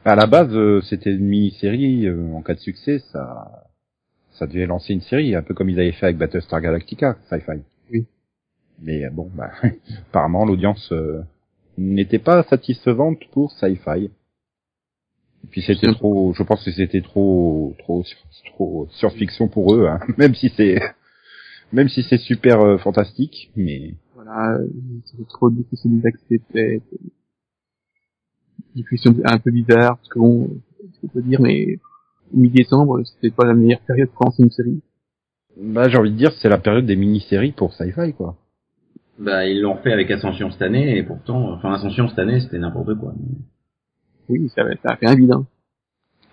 À la base, euh, c'était une mini-série. euh, en cas de succès, ça ça devait lancer une série, un peu comme ils avaient fait avec Battlestar Galactica, Sci-Fi. Oui. Mais euh, bon, bah, (laughs) apparemment l'audience euh, n'était pas satisfaisante pour Sci-Fi. Et puis c'était trop, je pense que c'était trop, trop, trop science-fiction pour eux, hein. (laughs) même si c'est, même si c'est super euh, fantastique, mais Voilà, euh, c'est trop difficile d'accès peut-être. Diffusion un peu bizarre, parce que bon, je peux dire, mais mi-décembre, c'était pas la meilleure période pour lancer une série. Bah, j'ai envie de dire, c'est la période des mini-séries pour sci-fi, quoi. Bah, ils l'ont fait avec Ascension cette année, et pourtant, enfin, Ascension cette année, c'était n'importe quoi. Oui, ça, ça a fait un vide. hein.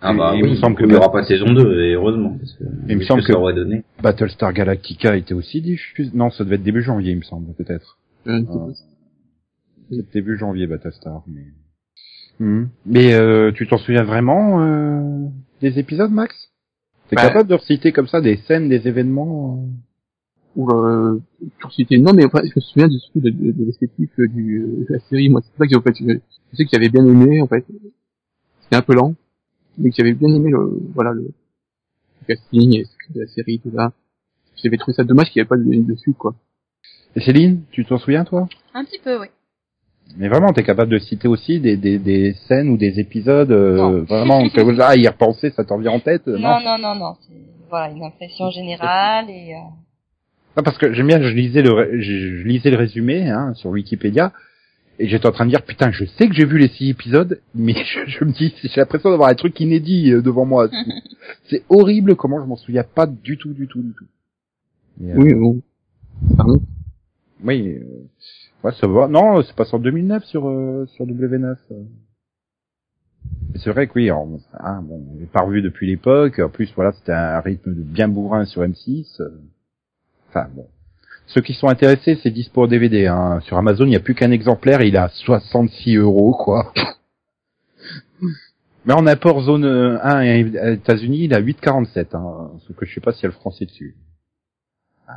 Ah bah, Et il oui, me semble que il n'y aura pas saison 2, et heureusement, parce que, Il me semble que ça que- aurait donné. Battlestar Galactica était aussi diffusé. Non, ça devait être début janvier, il me semble, peut-être. Peut-être début janvier, Battlestar, mais... Hmm. Mais euh, tu t'en souviens vraiment euh, des épisodes, Max? T'es Bah. capable de reciter comme ça des scènes, des événements euh Ou euh, pour citer, non mais je me souviens du de, de, de l'esthétique euh, du euh, de la série. Moi, c'est ça que en fait, je, je sais que j'avais bien aimé en fait. C'était un peu lent, mais que j'avais bien aimé le voilà le, le casting et de la série tout ça. J'avais trouvé ça dommage qu'il n'y avait pas de, de suite quoi. Et Céline, tu t'en souviens, toi? Un petit peu, oui. Mais vraiment, t'es capable de citer aussi des, des, des scènes ou des épisodes, euh, Non. vraiment, que là, y repenser, ça t'en vient en tête euh, Non, non, non, non. C'est voilà une impression générale et. euh, Non, parce que j'aime bien, je lisais le, je, je lisais le résumé hein, sur Wikipédia, et j'étais en train de dire, putain, je sais que j'ai vu les six épisodes, mais (laughs) je, je me dis, j'ai l'impression d'avoir un truc inédit euh, devant moi. (laughs) C'est horrible comment je m'en souviens pas du tout, du tout, du tout. Et, euh, Oui, bon. Pardon? Oui, euh, ouais, ça va. Non, c'est passé en 2009 sur euh, sur W9. euh. Mais C'est vrai que oui, alors, hein, bon, on pas revu depuis l'époque. En plus, voilà, c'était un rythme bien bourrin sur M6. euh. Enfin bon, ceux qui sont intéressés, c'est dispo en DVD. Hein. Sur Amazon, il n'y a plus qu'un exemplaire. Il à 66 euros, quoi. Mais en import zone euh, 1 et États-Unis, il à 8,47. Hein, sauf que je sais pas s'il y a le français dessus.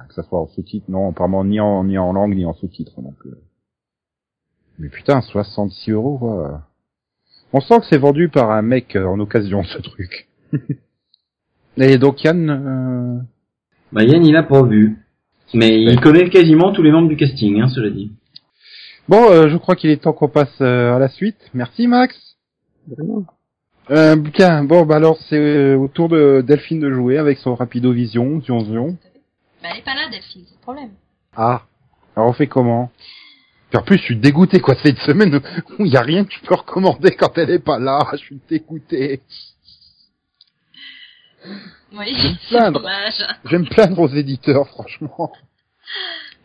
Que ça soit en sous-titre, non, apparemment ni en, ni en langue ni en sous-titre. Donc, euh. Mais putain, 66 euros, quoi. On sent que c'est vendu par un mec euh, en occasion, ce truc. (laughs) Et donc Yann, euh, Bah, Yann, il a pas vu. Mais il connaît quasiment tous les membres du casting, hein, cela dit. bon, euh, je crois qu'il est temps qu'on passe euh, à la suite. Merci Max. Vraiment. Euh, bien, bon, bah alors c'est euh, au tour de Delphine de jouer avec son Rapido Vision, Zion Zion. Bah, elle est pas là, Delphine, c'est le problème. Ah, alors on fait comment? Puis en plus, je suis dégoûté, quoi. Ça fait une semaine où (laughs) il y a rien que tu peux recommander quand elle est pas là. Je suis dégoûté. Oui, me c'est plaindre. dommage. Je vais me plaindre aux éditeurs, franchement.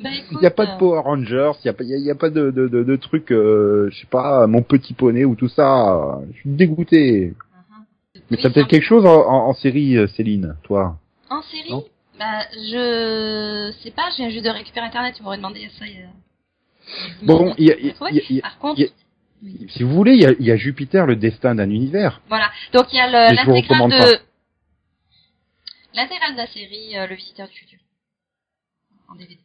Bah, Il n'y a pas de euh, Power Rangers, il n'y a, pas- y a, il y a pas de, de, de, de trucs, euh, je sais pas, mon petit poney ou tout ça. Je suis dégoûté. mhm. Mais Oui, t'as peut-être quelque chose en, en, en série, euh, Céline, toi? En série? Non? Bah, je sais pas, je viens juste de récupérer Internet, tu m'aurais demandé ça. il y a- Bon, il y a- y Par contre, il y a- Si vous voulez, il y a, il y a Jupiter, le destin d'un univers. voilà. Donc il y a l'intégrale de l'intégrale de la série euh, Le Visiteur du futur en DVD.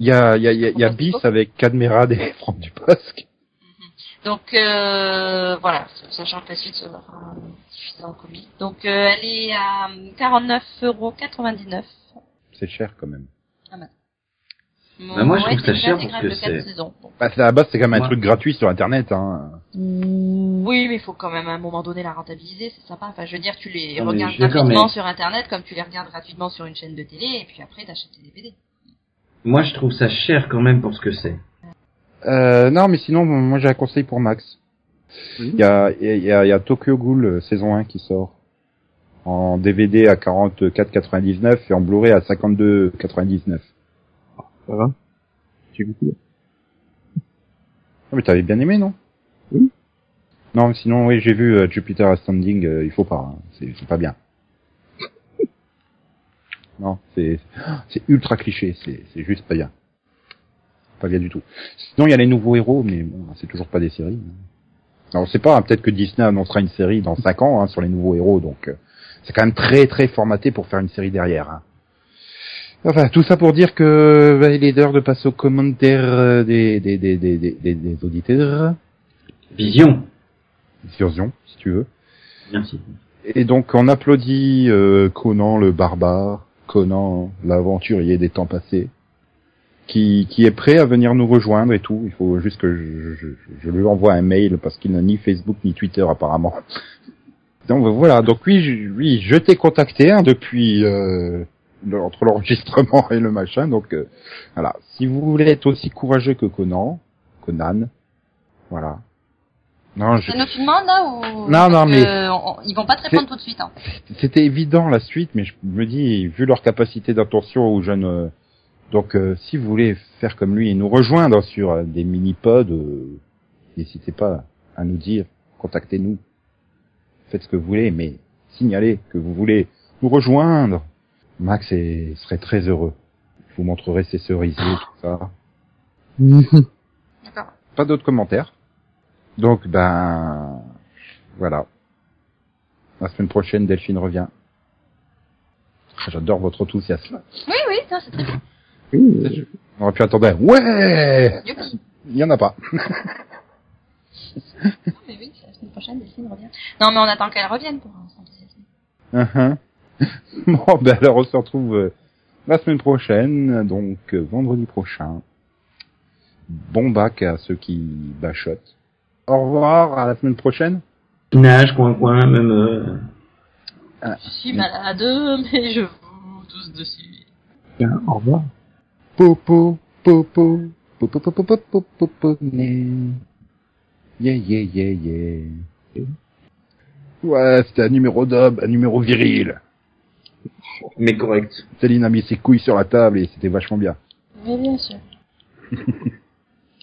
Il y a, il y a, il y a, il y a Bon, Bis avec Cadmerade et Franck Dubosc. Donc euh, voilà, sachant que la suite sera diffusée en comics. Donc euh, elle est à 49,99€. C'est cher quand même. Bah, moi, je trouve c'est ça cher pour intégrale que de quatre c'est. Bah, c'est- à la base, c'est quand même un truc gratuit sur Internet. Hein. Oui, mais il faut quand même à un moment donné la rentabiliser, c'est sympa. Enfin, je veux dire, tu les Non, regardes gratuitement mais- sur Internet comme tu les regardes gratuitement sur une chaîne de télé, et puis après t'achètes tes DVD. Moi, je trouve ça cher quand même pour ce que c'est. Euh, non, mais sinon, moi j'ai un conseil pour Max. Il y a, il y, a, il y a Tokyo Ghoul euh, saison 1 qui sort en DVD à 44,99 et en Blu-ray à 52,99. Ça va? J'ai goûté. Ah, mais t'avais bien aimé, non? Oui. Non, mais sinon, oui, j'ai vu euh, Jupiter Ascending, euh, il faut pas, hein. c'est c'est pas bien. (laughs) non, c'est c'est ultra cliché, c'est c'est juste pas bien. Pas bien du tout. Sinon, il y a les nouveaux héros, mais bon, c'est toujours pas des séries. Alors, on sait pas, hein, peut-être que Disney annoncera une série dans 5 ans hein, sur les nouveaux héros, donc euh, c'est quand même très très formaté pour faire une série derrière. hein. Enfin, tout ça pour dire que bah, il est l'heure de passer aux commentaires euh, des, des, des, des, des, des- auditeurs. Vision. Zion, si tu veux. Merci. Et donc on applaudit euh, Conan le barbare, Conan l'aventurier des temps passés, qui, qui est prêt à venir nous rejoindre et tout. Il faut juste que je, je, je lui envoie un mail parce qu'il n'a ni Facebook ni Twitter apparemment. (laughs) Donc voilà, donc oui, je, oui, je t'ai contacté hein, depuis euh, entre l'enregistrement (laughs) et le machin. Donc euh, voilà, si vous voulez être aussi courageux que Conan, Conan, voilà. Non, je... C'est nous qui demande là ou Non, non, mais-. Hein. Euh, on- ils vont pas te C'est- répondre tout de suite. Hein. Ils vont pas te répondre tout de suite. Hein. c'était évident la suite, mais je me dis, vu leur capacité d'attention aux jeunes, euh, donc euh, si vous voulez faire comme lui et nous rejoindre sur euh, des mini-pods, euh, n'hésitez pas à nous dire, contactez-nous, faites ce que vous voulez, mais signalez que vous voulez nous rejoindre. Max est- serait très heureux. Je vous montrerai ses cerisiers, tout ça. (laughs) D'accord. Pas d'autres commentaires. Donc, ben, voilà. La semaine prochaine, Delphine revient. J'adore votre enthousiasme. Oui, oui, ça c'est très bien. Oui, euh, On aurait pu attendre un ouais. Il y en a pas. (laughs) (laughs) Non, mais oui, c'est la semaine prochaine, Delphine revient. Non, mais on attend qu'elle revienne pour s'enthousiasmer. Uh-huh. (laughs) bon, ben alors on se retrouve euh, la semaine prochaine, donc euh, vendredi prochain. Bon bac à ceux qui bachotent. Au revoir, à la semaine prochaine. Nage, coin, coin, même... euh, Je suis malade, mais je vous tous dessus. bien, au revoir. Popo, popo, popo, popo, popo, popo, popo, né. Yeah, yeah, yeah, yeah. Ouais, c'était un numéro d'homme, un numéro viril. Mais correct. Céline a mis ses couilles sur la table et c'était vachement bien. Mais bien sûr. (laughs)